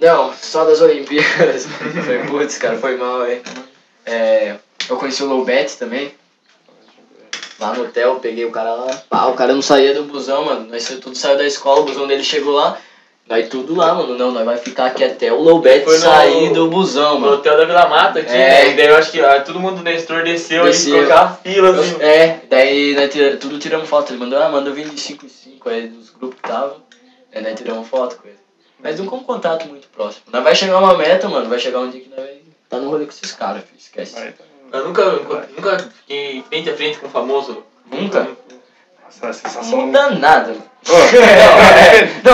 Não, só das Olimpíadas. (laughs) eu falei, putz, cara, foi mal, hein? É, eu conheci o Lobet também. Lá no hotel, peguei o cara lá. Pá, o cara não saía do busão, mano. Nós tudo saiu da escola, o busão dele chegou lá. Daí tudo lá, mano. Não, nós vai ficar aqui até o Lobet no- sair do busão, No mano. hotel da Vila Mata aqui, É. né? E daí eu acho que ah, todo mundo do Nestor desceu, Desceu. e ficou aquela fila assim. É, daí nós tira, tudo tiramos foto. Ele mandou, ah, mandou vir de 5 em 5 aí dos grupos que tava. Aí nós tiramos foto com ele. Mas não com contato muito próximo. Nós vai chegar uma meta, mano. Vai chegar um dia que nós vai tá no rolê com esses caras, filho. Esquece. Aí, tá- Eu nunca, nunca fiquei frente a frente com um famoso. Nunca? Nossa, a (laughs) Não sensação... muda nada. mano. Ô,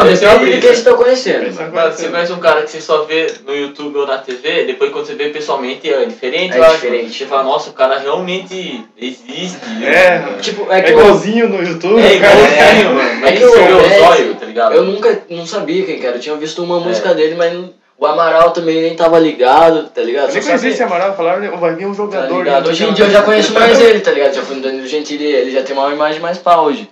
Não, Esse é o depende de quem você tá conhecendo. É Mas você conhece um cara que você só vê no YouTube ou na TV, depois quando você vê pessoalmente é diferente, É eu diferente. Você fala, nossa, o cara realmente existe. É, Tipo, é é que eu, igualzinho no YouTube. É igualzinho, mano. É Mas que você o vê o Messi- zóio, tá ligado? eu nunca não sabia quem que era. Eu tinha visto uma É. música dele, mas não- o Amaral também nem tava ligado, tá ligado? Eu nem conhecia esse Amaral, falaram, vai vir um Tá jogador. ligado? né, Hoje em dia eu já conheço mais (laughs) ele, tá ligado? Já fui no Danilo Gentili, ele já tem uma imagem mais pá hoje.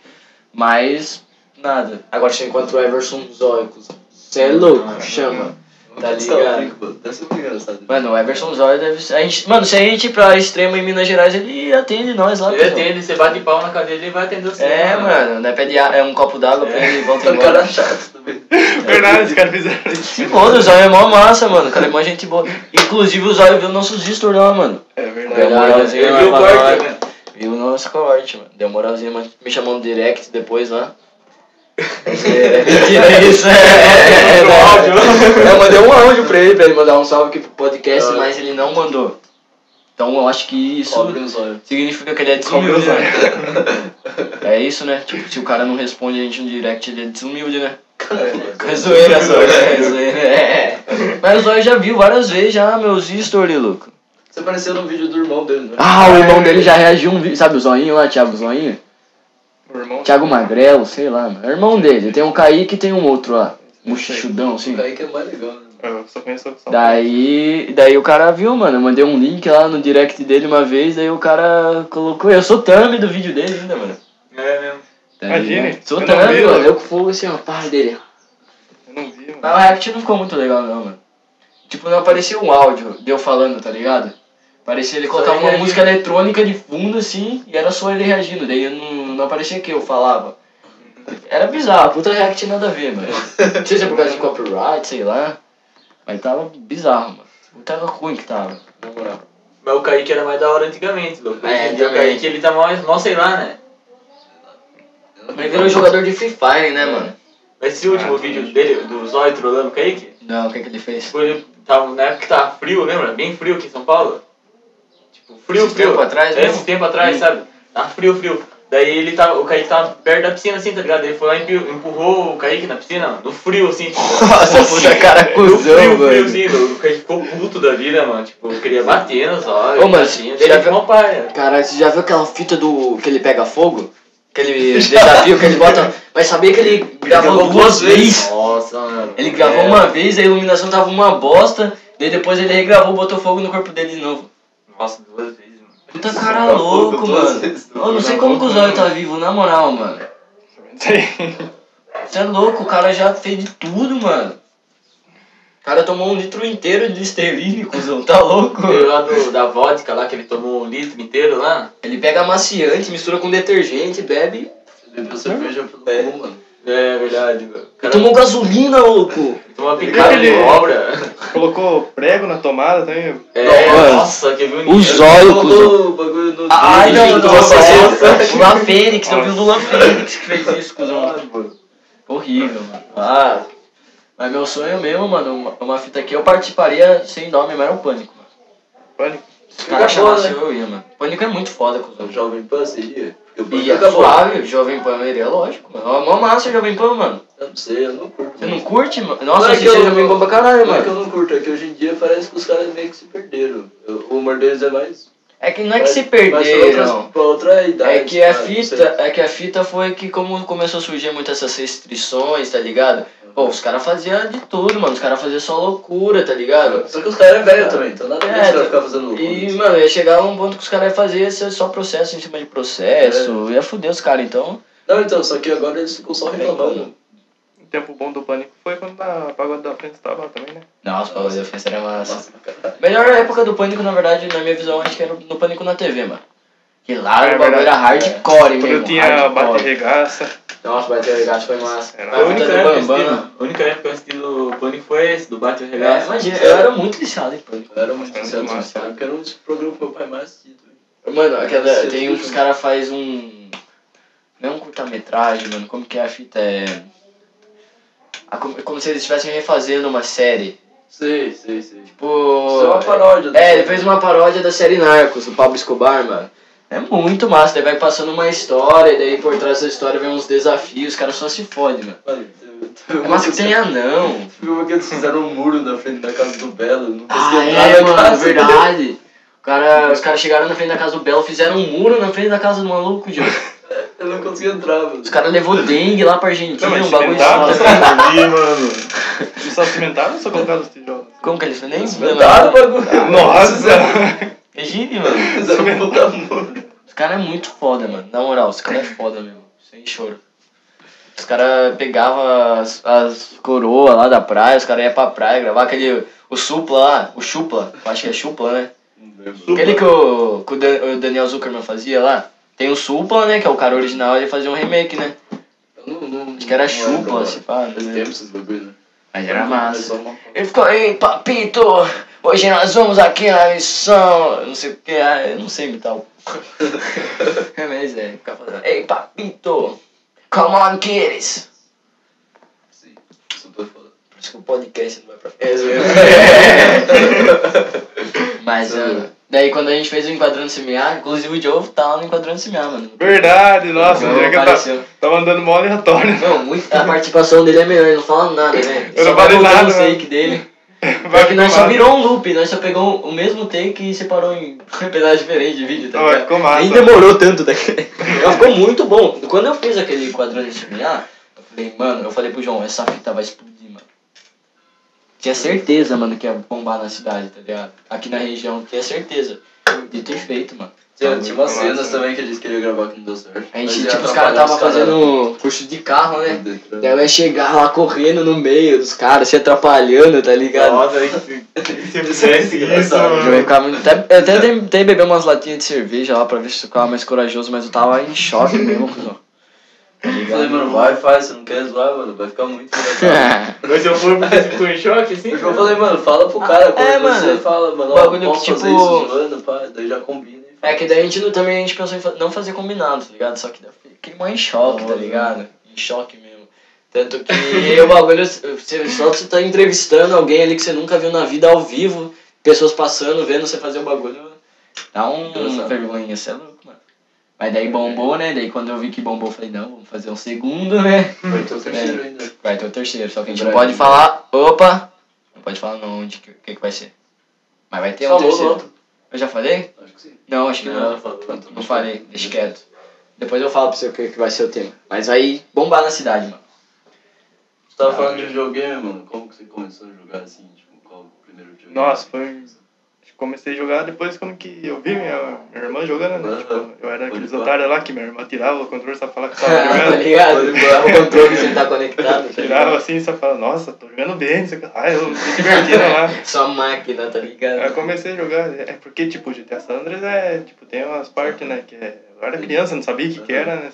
Mas, nada. Agora você encontra o Everson Zóio, você é louco, chama. Tá ligado? Deve ser muito engraçado. Mano, o Everson Zóio deve ser. A gente, mano, se a gente ir pra extrema em Minas Gerais, ele atende nós lá. Ele cuzão. atende, você bate pau na cadeira e vai atender você. É, mano, né? Pede a- é um copo d'água pra ele e volta (laughs) O cara embora. é chato também. (laughs) Verdade, os caras fizeram (laughs) isso. Se foda, o Zóio é mó massa, mano. O cara é mó gente boa. Inclusive o Zóio viu nossos stories lá, mano. É verdade. Ele lá viu o corte, né? Viu o nosso corte, mano. Deu moralzinha, mano. Me chamou no direct depois lá. É, mentira isso, é. é, Mandou é, áudio. Eu mandei um áudio pra ele, pra ele mandar um salve aqui pro podcast, mas ele não mandou. Então eu acho que isso Cobre os olhos. significa que ele é desumilde, os né? É isso, né? Tipo, se o cara não responde a gente no direct, ele é desumilde, né? É zoeira só, né? É zoeira, é. Mas o Zóio já viu várias vezes já meus stories, louco. Você apareceu no vídeo do irmão dele, né? Ah, o irmão dele já reagiu um vídeo, sabe o Zoinho lá, Thiago Zoinho? Thiago Magrelo, sei lá, mano. É irmão dele. Tem um Kaique e tem um outro lá. Muxudão, assim. O Kaique é mais legal, né? Eu só conheço só. Daí, daí o cara viu, mano. Eu mandei um link lá no direct dele uma vez, daí o cara colocou. Eu sou thumb do vídeo dele ainda, mano. É mesmo. Tá Imagine? Sou thumb, vi, mano. Eu com fogo assim, ó, pai dele. Eu não vi, mano. Mas o react não ficou muito legal, não, mano. Tipo, não aparecia um áudio de eu falando, tá ligado? Parecia ele colocava uma música eletrônica de fundo assim e era só ele reagindo. Daí eu não, não aparecia que eu falava. Era bizarro, puta react nada a ver, mano. Não sei se é por causa de copyright, sei lá. Mas tava bizarro, mano. Tava ruim que tava, na moral. Mas o Kaique era mais da hora antigamente, louco. É, o. Kaique ele tá mais, mó sei lá, né? Ele virou jogador de Free Fire, né, mano? Mas esse último Ah, vídeo dele, do Zóio trolando o Kaique, Não, o que que ele fez? tipo, ele tava, na época que tava frio, lembra? Bem frio aqui em São Paulo. Frio, Esse frio. tempo atrás É, tempo atrás, Hum. sabe? Tava frio, frio. Daí ele tava, o Kaique tava perto da piscina assim, tá ligado? Ele foi lá e empu- empurrou o Kaique na piscina, no frio assim, tipo. (laughs) Nossa, puta cara cuzão, frio, frio mano. assim, o Kaique ficou puto da vida, mano. Tipo, queria bater nos olhos. Ô, mano, assim, já Ele viu- ficou pai. Caralho, você já viu aquela fita do. que ele pega fogo? Aquele desafio (laughs) que ele bota. Mas sabia que ele gravou gravou duas duas vezes. vezes? Nossa, mano. Ele gravou É. uma vez, a iluminação tava uma bosta, daí depois ele regravou, botou fogo no corpo dele de novo. Nossa, duas vezes, mano. Puta cara louco, mano. Eu não sei como que o Zóio tá vivo, na moral, mano. Você é louco, o cara já fez de tudo, mano. O cara tomou um litro inteiro de Listerine, cuzão, tá louco? Aquele lá do, da vodka lá, que ele tomou um litro inteiro lá. Ele pega amaciante, mistura com detergente, bebe. Bebeu cerveja pelo cu, mano. É verdade, mano. Cara tomou gasolina, louco. tomou uma picada de Ele- obra. Colocou prego na tomada também. É, Mano, nossa, que viu O zóio, cuzão. Colocou o bagulho no... Ai, não, não, nossa, nossa, o Lan nossa. Fênix, eu vi o do Lan Fênix que fez isso, cuzão. Horrível, mano. Ah, mas meu sonho mesmo, mano, uma, uma fita aqui, eu participaria sem nome, mas era um pânico, mano. Pânico. Se o cara chamasse né? eu ia, mano. Pânico é muito foda, O cuzão. Jovem Pan seria? E Pânico é acabou. suave, Jovem Pan iria, lógico, mano. Ó, Mó massa Jovem Pan, mano. Eu não sei, eu não curto. Você não curte, mano? Não Nossa, é eu assisti eu- Jovem Pan pra caralho, Não é que mano. eu não curto, é que hoje em dia parece que os caras meio que se perderam. Eu- O humor deles é mais. É que não é que se perderam. Pra outra idade. É que a fita, é que a fita foi que como começou a surgir muitas essas restrições, tá ligado? Pô, os caras faziam de tudo, mano. Os caras faziam só loucura, tá ligado? Só que os caras é velho também, então nada É, caras ficar fazendo loucura. E, mano, ia chegar um ponto que os caras iam fazer só processo em cima de processo. Ia fuder os caras, então. Não, então, só que agora eles ficam só reclamando. O tempo bom do Pânico foi quando a Pagode da Frente tava lá também, né? Nossa, o da defesa era massa. Nossa. Melhor época do Pânico, na verdade, na minha visão, acho que era no Pânico na TV, mano. Que lá É o bagulho era verdade. hardcore Quando mesmo. eu tinha bate hardcore. regaça. Nossa, bateu o regaço foi massa. Era A única época que eu Bambam. assisti- a única época que eu assisti do Pânico foi esse, do Bate o É, Regaço. imagina, eu era muito viciado em Pânico. Eu era muito Era sincero muito nessa época, era um dos programas que meu pai mais assistia. Mano, aquela, tem um que os caras faz um. Não é um curta-metragem, mano. Como que é a fita? É. a- como, como se eles estivessem refazendo uma série. Sei, sei, sei. Tipo. Isso é uma paródia. É, ele fez uma paródia da série Narcos, do Pablo Escobar, mano. É muito massa, daí vai passando uma história, e daí por trás da história vem uns desafios, os caras só se fodem, mano. É uma massa que tem anão. Uma que eles fizeram um muro na frente da casa do Belo, não Ah, é, na mano, casa. verdade. O cara, os caras chegaram na frente da casa do Belo, fizeram um muro na frente da casa do maluco, Joe. (laughs) Eu não conseguia entrar, mano. Os caras levou dengue lá pra Argentina, Não, mas um bagulho cimentaram, só. Ali, mano. (laughs) Eles só cimentaram ou só colocaram os tijolos? Como que eles nem Cimentaram o bagulho. Nossa! (laughs) É gíria, mano. Muro. Os caras é muito foda, mano. Na moral, os caras é foda mesmo. Sem choro. Os caras pegavam as, as coroas lá da praia, os caras iam pra praia gravar aquele. O supla lá, o chupla, acho que é chupla, né? Aquele que o, que o Dan- o Daniel Zuckerman fazia lá. Tem o supla, né? Que é o cara original, ele fazia um remake, né? Eu não, não, Acho que era chupla, se pá. Faz tempo esses bagulho, né? Mas era É massa. uma- Ele ficou, ei, papito, hoje nós vamos aqui na missão, não sei o que, ah, eu não sei imitar o... é, (laughs) (laughs) mas é, ficar falando, ei, papito, come on, kids. Sim, super foda. Por isso que o podcast não vai pra (laughs) frente. Mas, ah, daí quando a gente fez o Enquadrando Semear, inclusive o Joe tá lá no Enquadrando Semear, mano. Verdade, nossa, o dia que eu apareceu. tava, tava andando mó aleatório. Não, muito, a participação dele é melhor, ele não fala nada, né? Eu Só não falei nada, o né? take dele. Vai Só que nós só massa. virou um loop, nós só pegou o mesmo take e separou em (laughs) pedaços diferentes de vídeo, tá ligado? ficou massa. Nem demorou tanto daqui. (laughs) Mas ficou muito bom. Quando eu fiz aquele quadrante de semear, eu falei, mano, eu falei pro João, essa fita vai explodir, mano. Tinha certeza, mano, que ia bombar na cidade, tá ligado? Aqui na região, tinha certeza. De ter feito, mano. Tinha, tinha umas Massa. cenas também que eles queriam gravar que não deu certo. A gente, tipo, os caras atrapalhar tava os caras. fazendo curso de carro, né? Daí eu ia chegar lá correndo no meio dos caras, se atrapalhando, tá ligado? Nossa, se se fizesse isso. Eu ficava, até, eu até tentei beber umas latinhas de cerveja lá pra ver se eu ficava mais corajoso, mas eu tava em choque mesmo, cuzão. Tá Eu ligado? falei, mano, vai, faz, você não quer zoar, mano, vai ficar muito (laughs) engraçado. Mas se eu for porque você ficou em choque, assim? Eu falei, mano, fala pro cara, Ah, quando é, você mano. fala, mano, O ó, bagulho posso que, fazer tipo- isso zoando, pá, daí já combina e É que daí a gente não- também a gente pensou em não fazer combinado, tá ligado? Só que daí fiquei mais em choque, tá ligado? Em choque mesmo. Tanto que (laughs) o bagulho, você, só você tá entrevistando alguém ali que você nunca viu na vida ao vivo, pessoas passando, vendo você fazer o bagulho, dá um vergonha, você é louco, mano. Mas daí bombou, né? Daí quando eu vi que bombou, eu falei, não, vamos fazer um segundo, né? vai ter o terceiro ainda. Vai ter o terceiro, só que a gente não pode falar, opa, não pode falar não onde que, que, que vai ser. Mas vai ter um Falou no terceiro. outro. Eu já falei? Acho que sim. Não, acho que não. Não, falou. Não falei, deixa quieto. Depois eu falo pra você o que, que vai ser o tema. Mas vai bombar na cidade, mano. Você tava falando de videogame, mano, como que você começou a jogar assim, tipo, qual o primeiro videogame? Nossa, foi. Comecei a jogar depois quando que eu vi minha, minha irmã jogando, né? Tipo, eu era aqueles otários lá que minha irmã tirava o controle só falar que tava (laughs) tá jogando. ligado? Tirava o controle sem estar conectado. Tá Tirava ligado? assim só falava, nossa, tô jogando bem, não sei o que. Ah, eu me divertindo lá. (laughs) Sua máquina, tá Aí eu ligado? comecei a jogar, é porque tipo, GTA San Andreas é, tipo, tem umas partes, né, que é... Eu era criança, não sabia o que que era, né?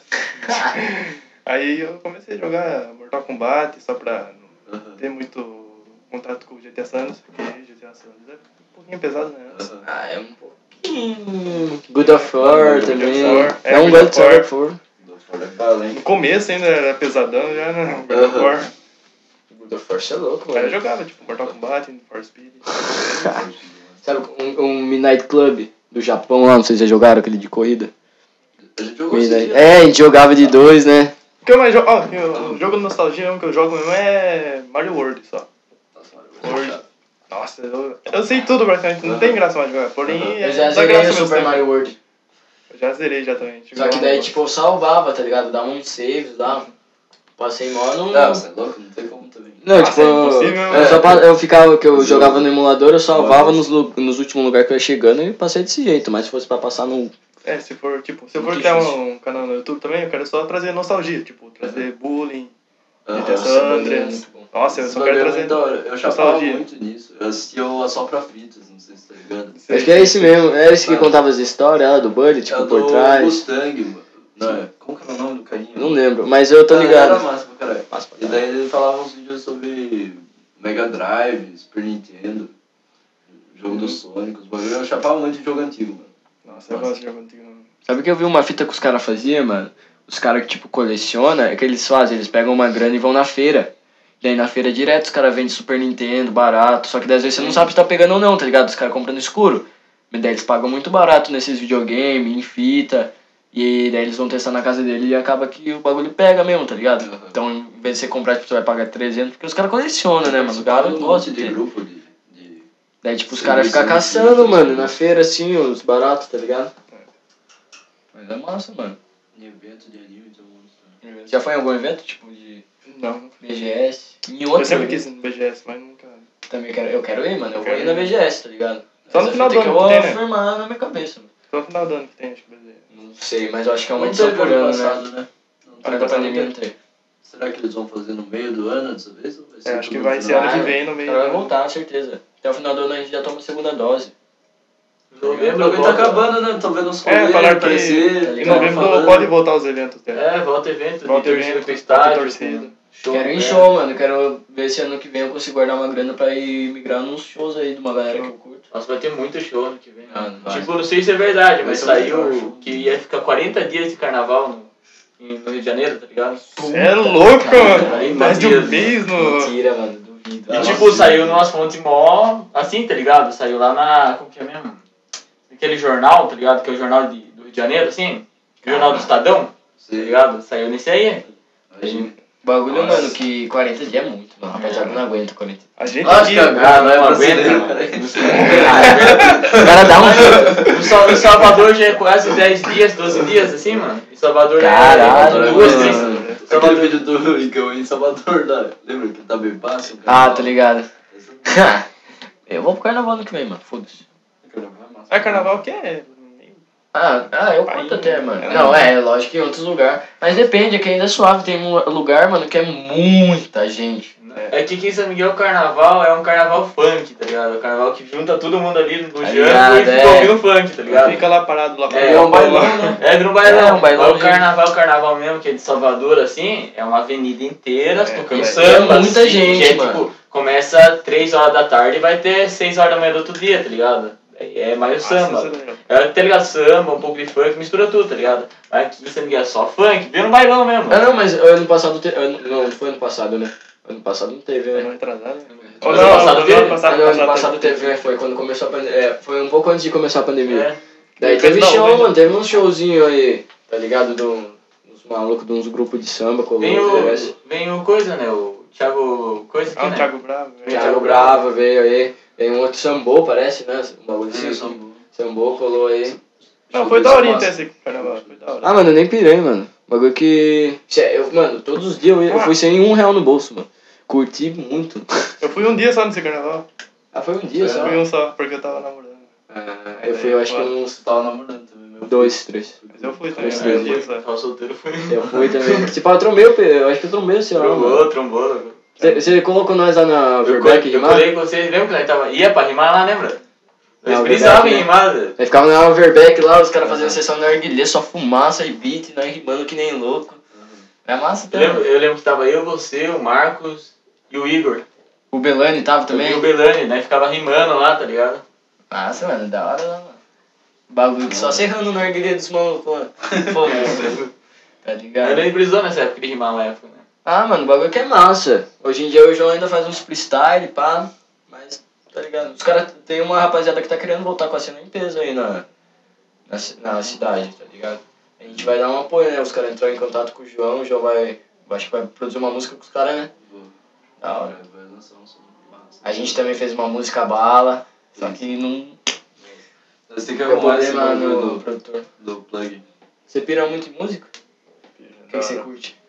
Aí eu comecei a jogar Mortal Kombat só pra não ter muito contato com o GTA San Andreas, porque GTA San Andreas é pouquinho pesado, né? Ah, é um pouquinho. Good of War também. É É, um Good God of War. of War. Hein? No começo ainda era pesadão, já né? God of. War. Good of War, você é louco, Aí eu mano. jogava, tipo, Mortal Kombat, Need for Speed. (laughs) Sabe, um, um Midnight Club do Japão lá, não sei se vocês jogaram aquele de corrida. A gente jogou Midnight-. É, a gente jogava de dois, né? O que eu mais jogo. Ó, o jogo de nostalgia um que eu jogo mesmo é Mario World só. Nossa, mano, World. Nossa, eu, eu sei tudo praticamente, não tem graça mais jogar. Porém, é Eu já zerei graça o Super tempo. Mario World. Eu já zerei já também. Só que daí, tipo, eu salvava, tá ligado? Dava uns saves lá. Passei mó no. Não, você é louco? Não tem como também. Não, Nossa, tipo, é eu, impossível, eu né? só eu ficava, que eu Jogo. jogava no emulador, eu salvava nos, nos últimos lugares que eu ia chegando e passei desse jeito, mas se fosse pra passar no. É, se for, tipo, se eu for difícil. um canal no YouTube também, eu quero só trazer nostalgia, tipo, trazer bullying. Ah, GTA San Andreas. Nossa, eu só quero é trazer. muito da hora. Eu chapava nostalgia. muito nisso. Eu assistia o Assopra Fitas, não sei se tá ligado. Acho que é esse mesmo, é esse que Ah. contava as histórias lá do Buddy, tipo, é o por do trás. Mustang, mano. Não, é- como que era o nome do carinha? Não lembro, mas eu tô Ah, Era ligado. massa pra caralho. Massa pra E daí ele falava uns vídeos sobre Mega Drive, Super Nintendo, jogo do Sonic, os bagulho. Eu chapava muito de jogo antigo, mano. Nossa, eu gosto de jogo antigo. não. Sabe que eu vi uma fita que os caras faziam, mano? Os caras que, tipo, coleciona, é que eles fazem, eles pegam uma grana e vão na feira. E aí na feira direto os caras vendem Super Nintendo, barato. Só que daí, às vezes você não sabe se tá pegando ou não, tá ligado? Os caras comprando escuro. Mas daí eles pagam muito barato nesses videogames, em fita. E daí eles vão testar na casa dele e acaba que o bagulho pega mesmo, tá ligado? Uhum. Então, em vez de você comprar, tipo, você vai pagar 300, porque os caras colecionam, né, mano? O cara Participava de um gosta de de grupo de... de... Daí, tipo, os caras ficam caçando, sim, mano, sim. na feira, assim, os baratos, tá ligado? Mas é massa, mano. de evento de anime, então... monstro. Já foi em algum evento, tipo, de Não, BGS? Em outro eu sempre quis ir no BGS, mas nunca. Também quero, eu quero ir, mano. Eu vou Quero ir na. BGS, tá ligado? Só no final do ano eu que vou tem, né? afirmar na minha cabeça, mano. Só no final do ano que tem, acho que BGS. Não sei, mas eu acho que é uma edição por ano ano, passado, né? né? Não Para da pandemia não teve. Será que eles vão fazer no meio do ano dessa vez? Ou vai ser É, acho que vai ser ano que Vai, vem, no meio. Vai do ano. voltar, certeza. Até o final do ano a gente já toma a segunda dose. O Novembro bagulho tá volta. acabando, né? Tô vendo os É, rolês falaram que aparecer. tá em novembro falando. pode voltar os eventos. Né? É, volta evento, Volta evento, torcida. Show, quero ir em show, mano. Quero ver se ano que vem eu consigo guardar uma grana pra ir migrar nos shows aí de uma galera que eu curto. Nossa, vai ter muito show ano que vem. Ah, né? vai. tipo, não sei se é verdade, mas saiu show. que ia ficar 40 dias de carnaval no, em- no Rio de Janeiro, tá ligado? Você é louco, mano. Mais de um mês no. Mentira, mano. Duvido. E Nossa, tipo, sim. saiu numa fonte mó assim, tá ligado? Saiu lá na. Como que é mesmo? Aquele jornal, tá ligado? Que é o jornal de, do Rio de Janeiro, assim. O jornal do Estadão, tá ligado? Saiu nesse aí. Imagina. Bagulho, Nossa. mano, que 40 dias é muito, mano. Rapaziada, não aguento 40 dias. A gente Acho aqui. que agora vai não brasileiro, aguenta, (laughs) cara. O cara dá um. O Sal- o Salvador já é quase 10 dias, 12 dias, assim, mano. E Salvador Caralho, é duas, três. Salvador. vídeo do Igão em Salvador, né? lembra que tá bem fácil? Ah, tá ligado. (laughs) eu vou pro carnaval ano que vem, mano. Foda-se. Ah, carnaval que é. Ah, ah, eu curto até, mano. é. Não, é, lógico que em outros lugares. Mas depende, aqui ainda é suave. Tem um lugar, mano, que é muita gente. É que aqui em São Miguel o carnaval é um carnaval funk, tá ligado? O carnaval que junta todo mundo ali no Tá Jango e fica é. ouvindo funk, tá ligado? Fica lá parado lá É, É um bailão, né? É, vira um bailão. É, um bailão Mas o carnaval, o carnaval mesmo, que é de Salvador, assim, é uma avenida inteira É, tocando é samba. muita assim, gente, que é, mano. tipo, começa 3 horas da tarde e vai ter 6 horas da manhã do outro dia, tá ligado? É é mais o samba. É, tá ligado? Samba, um pouco de funk, mistura tudo, tá ligado? Aqui Miguel é só funk, vira um bailão mesmo. Ah, não, mas ano passado. Te... ano- Não, foi ano passado, né? Ano passado não teve, né? Ano retrasado. Ano Ou não, passado ano teve. passado, Ah, não, ano passado passado teve, né? Foi quando começou a pandemia. É, foi um pouco antes de começar a pandemia. É. Daí Não, teve não, show, mano. Teve uns showzinhos aí, tá ligado? Do, uns malucos de uns grupos de samba, colou Vem o, vem o coisa, né? O Thiago Coisa aqui, Ah, o né? Thiago Bravo. é. Thiago Brava veio aí. Tem um outro sambô, parece, né? Um bagulho assim. Sim, são bons. Sambô colou aí. Não, foi da hora até esse carnaval. Foi da hora. Ah, mano, eu nem pirei, mano. Bagulho que. Cê- Eu, mano, todos os dias eu, eu fui sem um real no bolso, mano. Curti muito. Eu fui um dia só nesse carnaval. Ah, foi um dia Eu só. fui um só, porque eu tava namorando. Ah, eu fui, eu acho que uns Tava namorando também, meu. dois, três. Mas eu fui também, sim. dia só. Tava solteiro, foi. Eu fui também. Tipo, eu trombei, eu acho que eu trombei o mano. Trombou, trombou. Você colocou nós lá na Eu, Verbeck colei- eu rimar? colei com vocês, lembra que nós tava, ia pra rimar lá, lembra? Nós Não, precisavam Verbeck, né? rimar. Aí ficava na Overback lá, os caras fazendo sessão na Arguilha, só fumaça e beat, nós rimando que nem louco. É massa Eu também. lembro, eu lembro que tava eu, você, o Marcos e o Igor. O Belani tava também? E o Belani, né? Ficava rimando lá, tá ligado? Massa, mano, da hora lá, mano. Bagulho que só serrando na Arguilha dos malucos, mano. (laughs) Foda-se. Tá Eu ligado? nem brisou nessa época de rimar na época? Ah, mano, o bagulho que é massa. Hoje em dia o João ainda faz uns freestyle, pá. Mas tá ligado? Os caras, tem uma rapaziada que tá querendo voltar com a cena em peso aí na, na, na cidade, tá ligado? A gente vai dar um apoio, né? Os caras entraram em contato com o João, o João vai, acho que vai produzir uma música com os caras, né? Da hora. A gente também fez uma música bala, só que não Nós temos que arrumar esse no do, produtor. do plug. Você pira muito em música? O que, que você curte?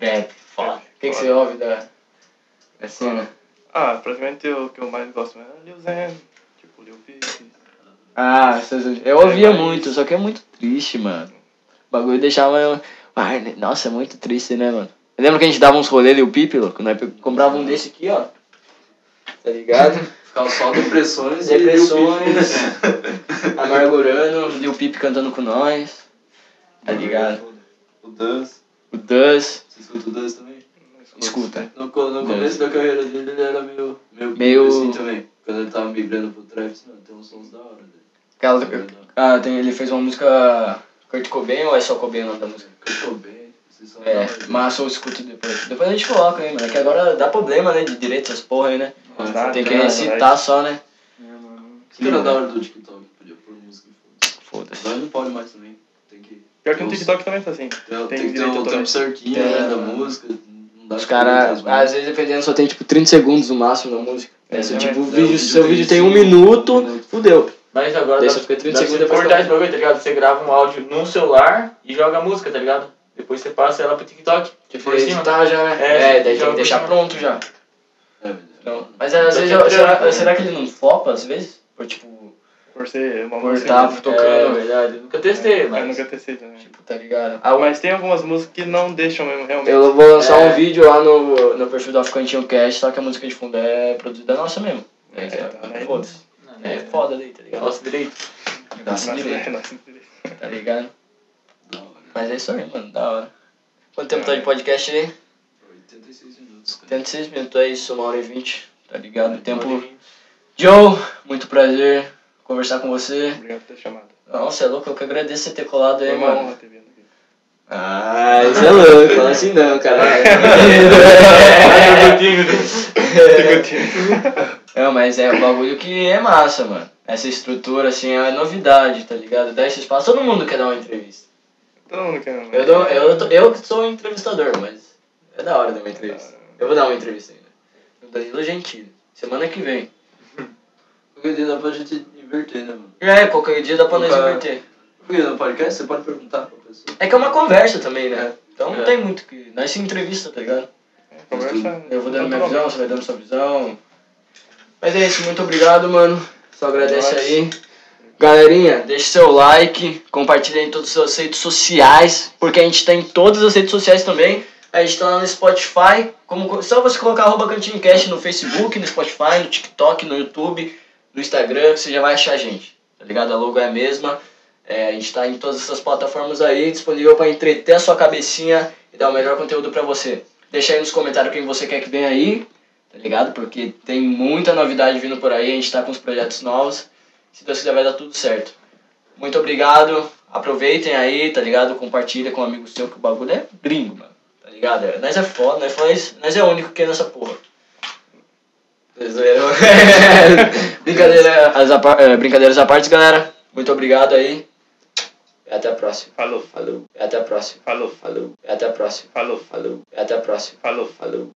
Trap. Trap, foda. O que, que você ouve da, da cena? Ah, praticamente o que eu mais gosto mesmo é Lil Zen, tipo Lil Peep. Ah, essas- eu ouvia mais- muito, só que é muito triste, mano. O bagulho deixava eu. Ah, né? nossa, é muito triste, né, mano? Eu lembro que a gente dava uns rolê ali, o Pipe, louco, nós comprava um desse aqui, ó. Tá ligado? (laughs) Ficava só depressões e Depressões, (laughs) amargurando, Lil Pipe cantando com nós. Tá ligado? O Dance. O Duz. Você escuta o Dance também? Escuta. No, no começo da carreira dele, ele era meio. Meio. Meio- assim também. Quando ele tava migrando pro trap, não, tem uns sons da hora dele. Aquela, verdade. ah, tem, ele fez uma música Kurt Cobain ou é só Cobain o nome da música? Vocês são É, massa eu escuto depois. Depois a gente coloca aí, mano. É que agora dá problema, né? De direito essas porra aí, né? Mas Tem que dá, recitar só, né? Isso que era da hora do TikTok, podia pôr música e foda-se. Foda-se. Agora não pode mais também. Que. Pior que no TikTok também tá assim. Tem, que ter o tempo certinho Tem, né, da música. Não Os caras, as às vezes, dependendo, só tem tipo 30 segundos no máximo na música. É, É, se, é, tipo, o é, vídeo, seu tem vídeo tem um minuto, minutos. fudeu. Mas agora Daí dá, fica 30 dá segundos você depois cortar acabou. esse bagulho, tá ligado? Você grava um áudio num celular e joga a música, tá ligado? Depois você passa ela pro TikTok. Por cima. editar já, né? É, É, daí tem que deixar pronto já. É, mas- Então, mas às vezes, será, né? será que ele não flopa às vezes? Por tipo, Por ser uma Por música. tá tocando. É verdade, eu nunca testei, Eu mas... nunca testei também. tipo, tá ligado? Ah, mas tem algumas músicas que não deixam mesmo, realmente. Eu vou lançar É. um vídeo lá no, no perfil do Africantinho Cast, só que a música de fundo é produzida nossa mesmo. É, É, tá, né? foda-se. É foda ali, tá ligado? Nosso direito. Nossa, Nossa, direito, nossa, tá ligado? Da hora. Mas é isso aí, mano, da hora. Quanto tempo tá de podcast aí? 86 minutos, cara. 86 minutos, é isso, uma hora e 20, tá ligado? Tempo. Joe, muito prazer conversar com você. Obrigado por ter chamado. Nossa, é louco, eu que agradeço você ter colado aí, uma mano. honra ter vindo aqui. Ah, isso é louco, fala assim não, cara. (laughs) É, (laughs) tímido. Não, mas é um bagulho que é massa, mano. Essa estrutura, assim, é novidade, tá ligado? Dar esse espaço, todo mundo quer dar uma entrevista. Todo mundo quer. Eu, dou, eu, eu que sou entrevistador, mas é da hora dar uma entrevista. Eu vou dar uma entrevista ainda. No Danilo Gentili. Semana que vem. (laughs) Dia dá pra gente inverter, né, mano? É, qualquer dia dá pra nós inverter. Porque no podcast você pode perguntar pra pessoa. É que é uma conversa também, né? Então não É. tem muito que. Nós se entrevista, tá ligado? Conversa. Eu vou dando minha visão, você vai dando sua visão. Mas é isso, muito obrigado, mano. Só agradece aí. Galerinha, deixe seu like, compartilha em todas as suas redes sociais, porque a gente tá em todas as redes sociais também. A gente tá lá no Spotify, como, só você colocar arroba Cantinho Cast no Facebook, no Spotify, no TikTok, no YouTube, no Instagram, você já vai achar a gente. Tá ligado? A logo é a mesma. É, a gente tá em todas essas plataformas aí, disponível para entreter a sua cabecinha e dar o melhor conteúdo pra você. Deixa aí nos comentários quem você quer que venha aí, tá ligado? Porque tem muita novidade vindo por aí, a gente tá com os projetos novos. Se Deus quiser vai dar tudo certo. Muito obrigado, aproveitem aí, tá ligado? Compartilha com um amigo seu que o bagulho é gringo, mano. Tá ligado? É, nós é foda, nós, faz, nós é único que é nessa porra. Zoeira. (laughs) Brincadeira, as eh, brincadeiras à parte, galera. Muito obrigado aí. Até a próxima. Falou, Falou. Até a próxima. falou, Falou. Até a próxima. falou, Falou. Até a próxima. falou. Falou.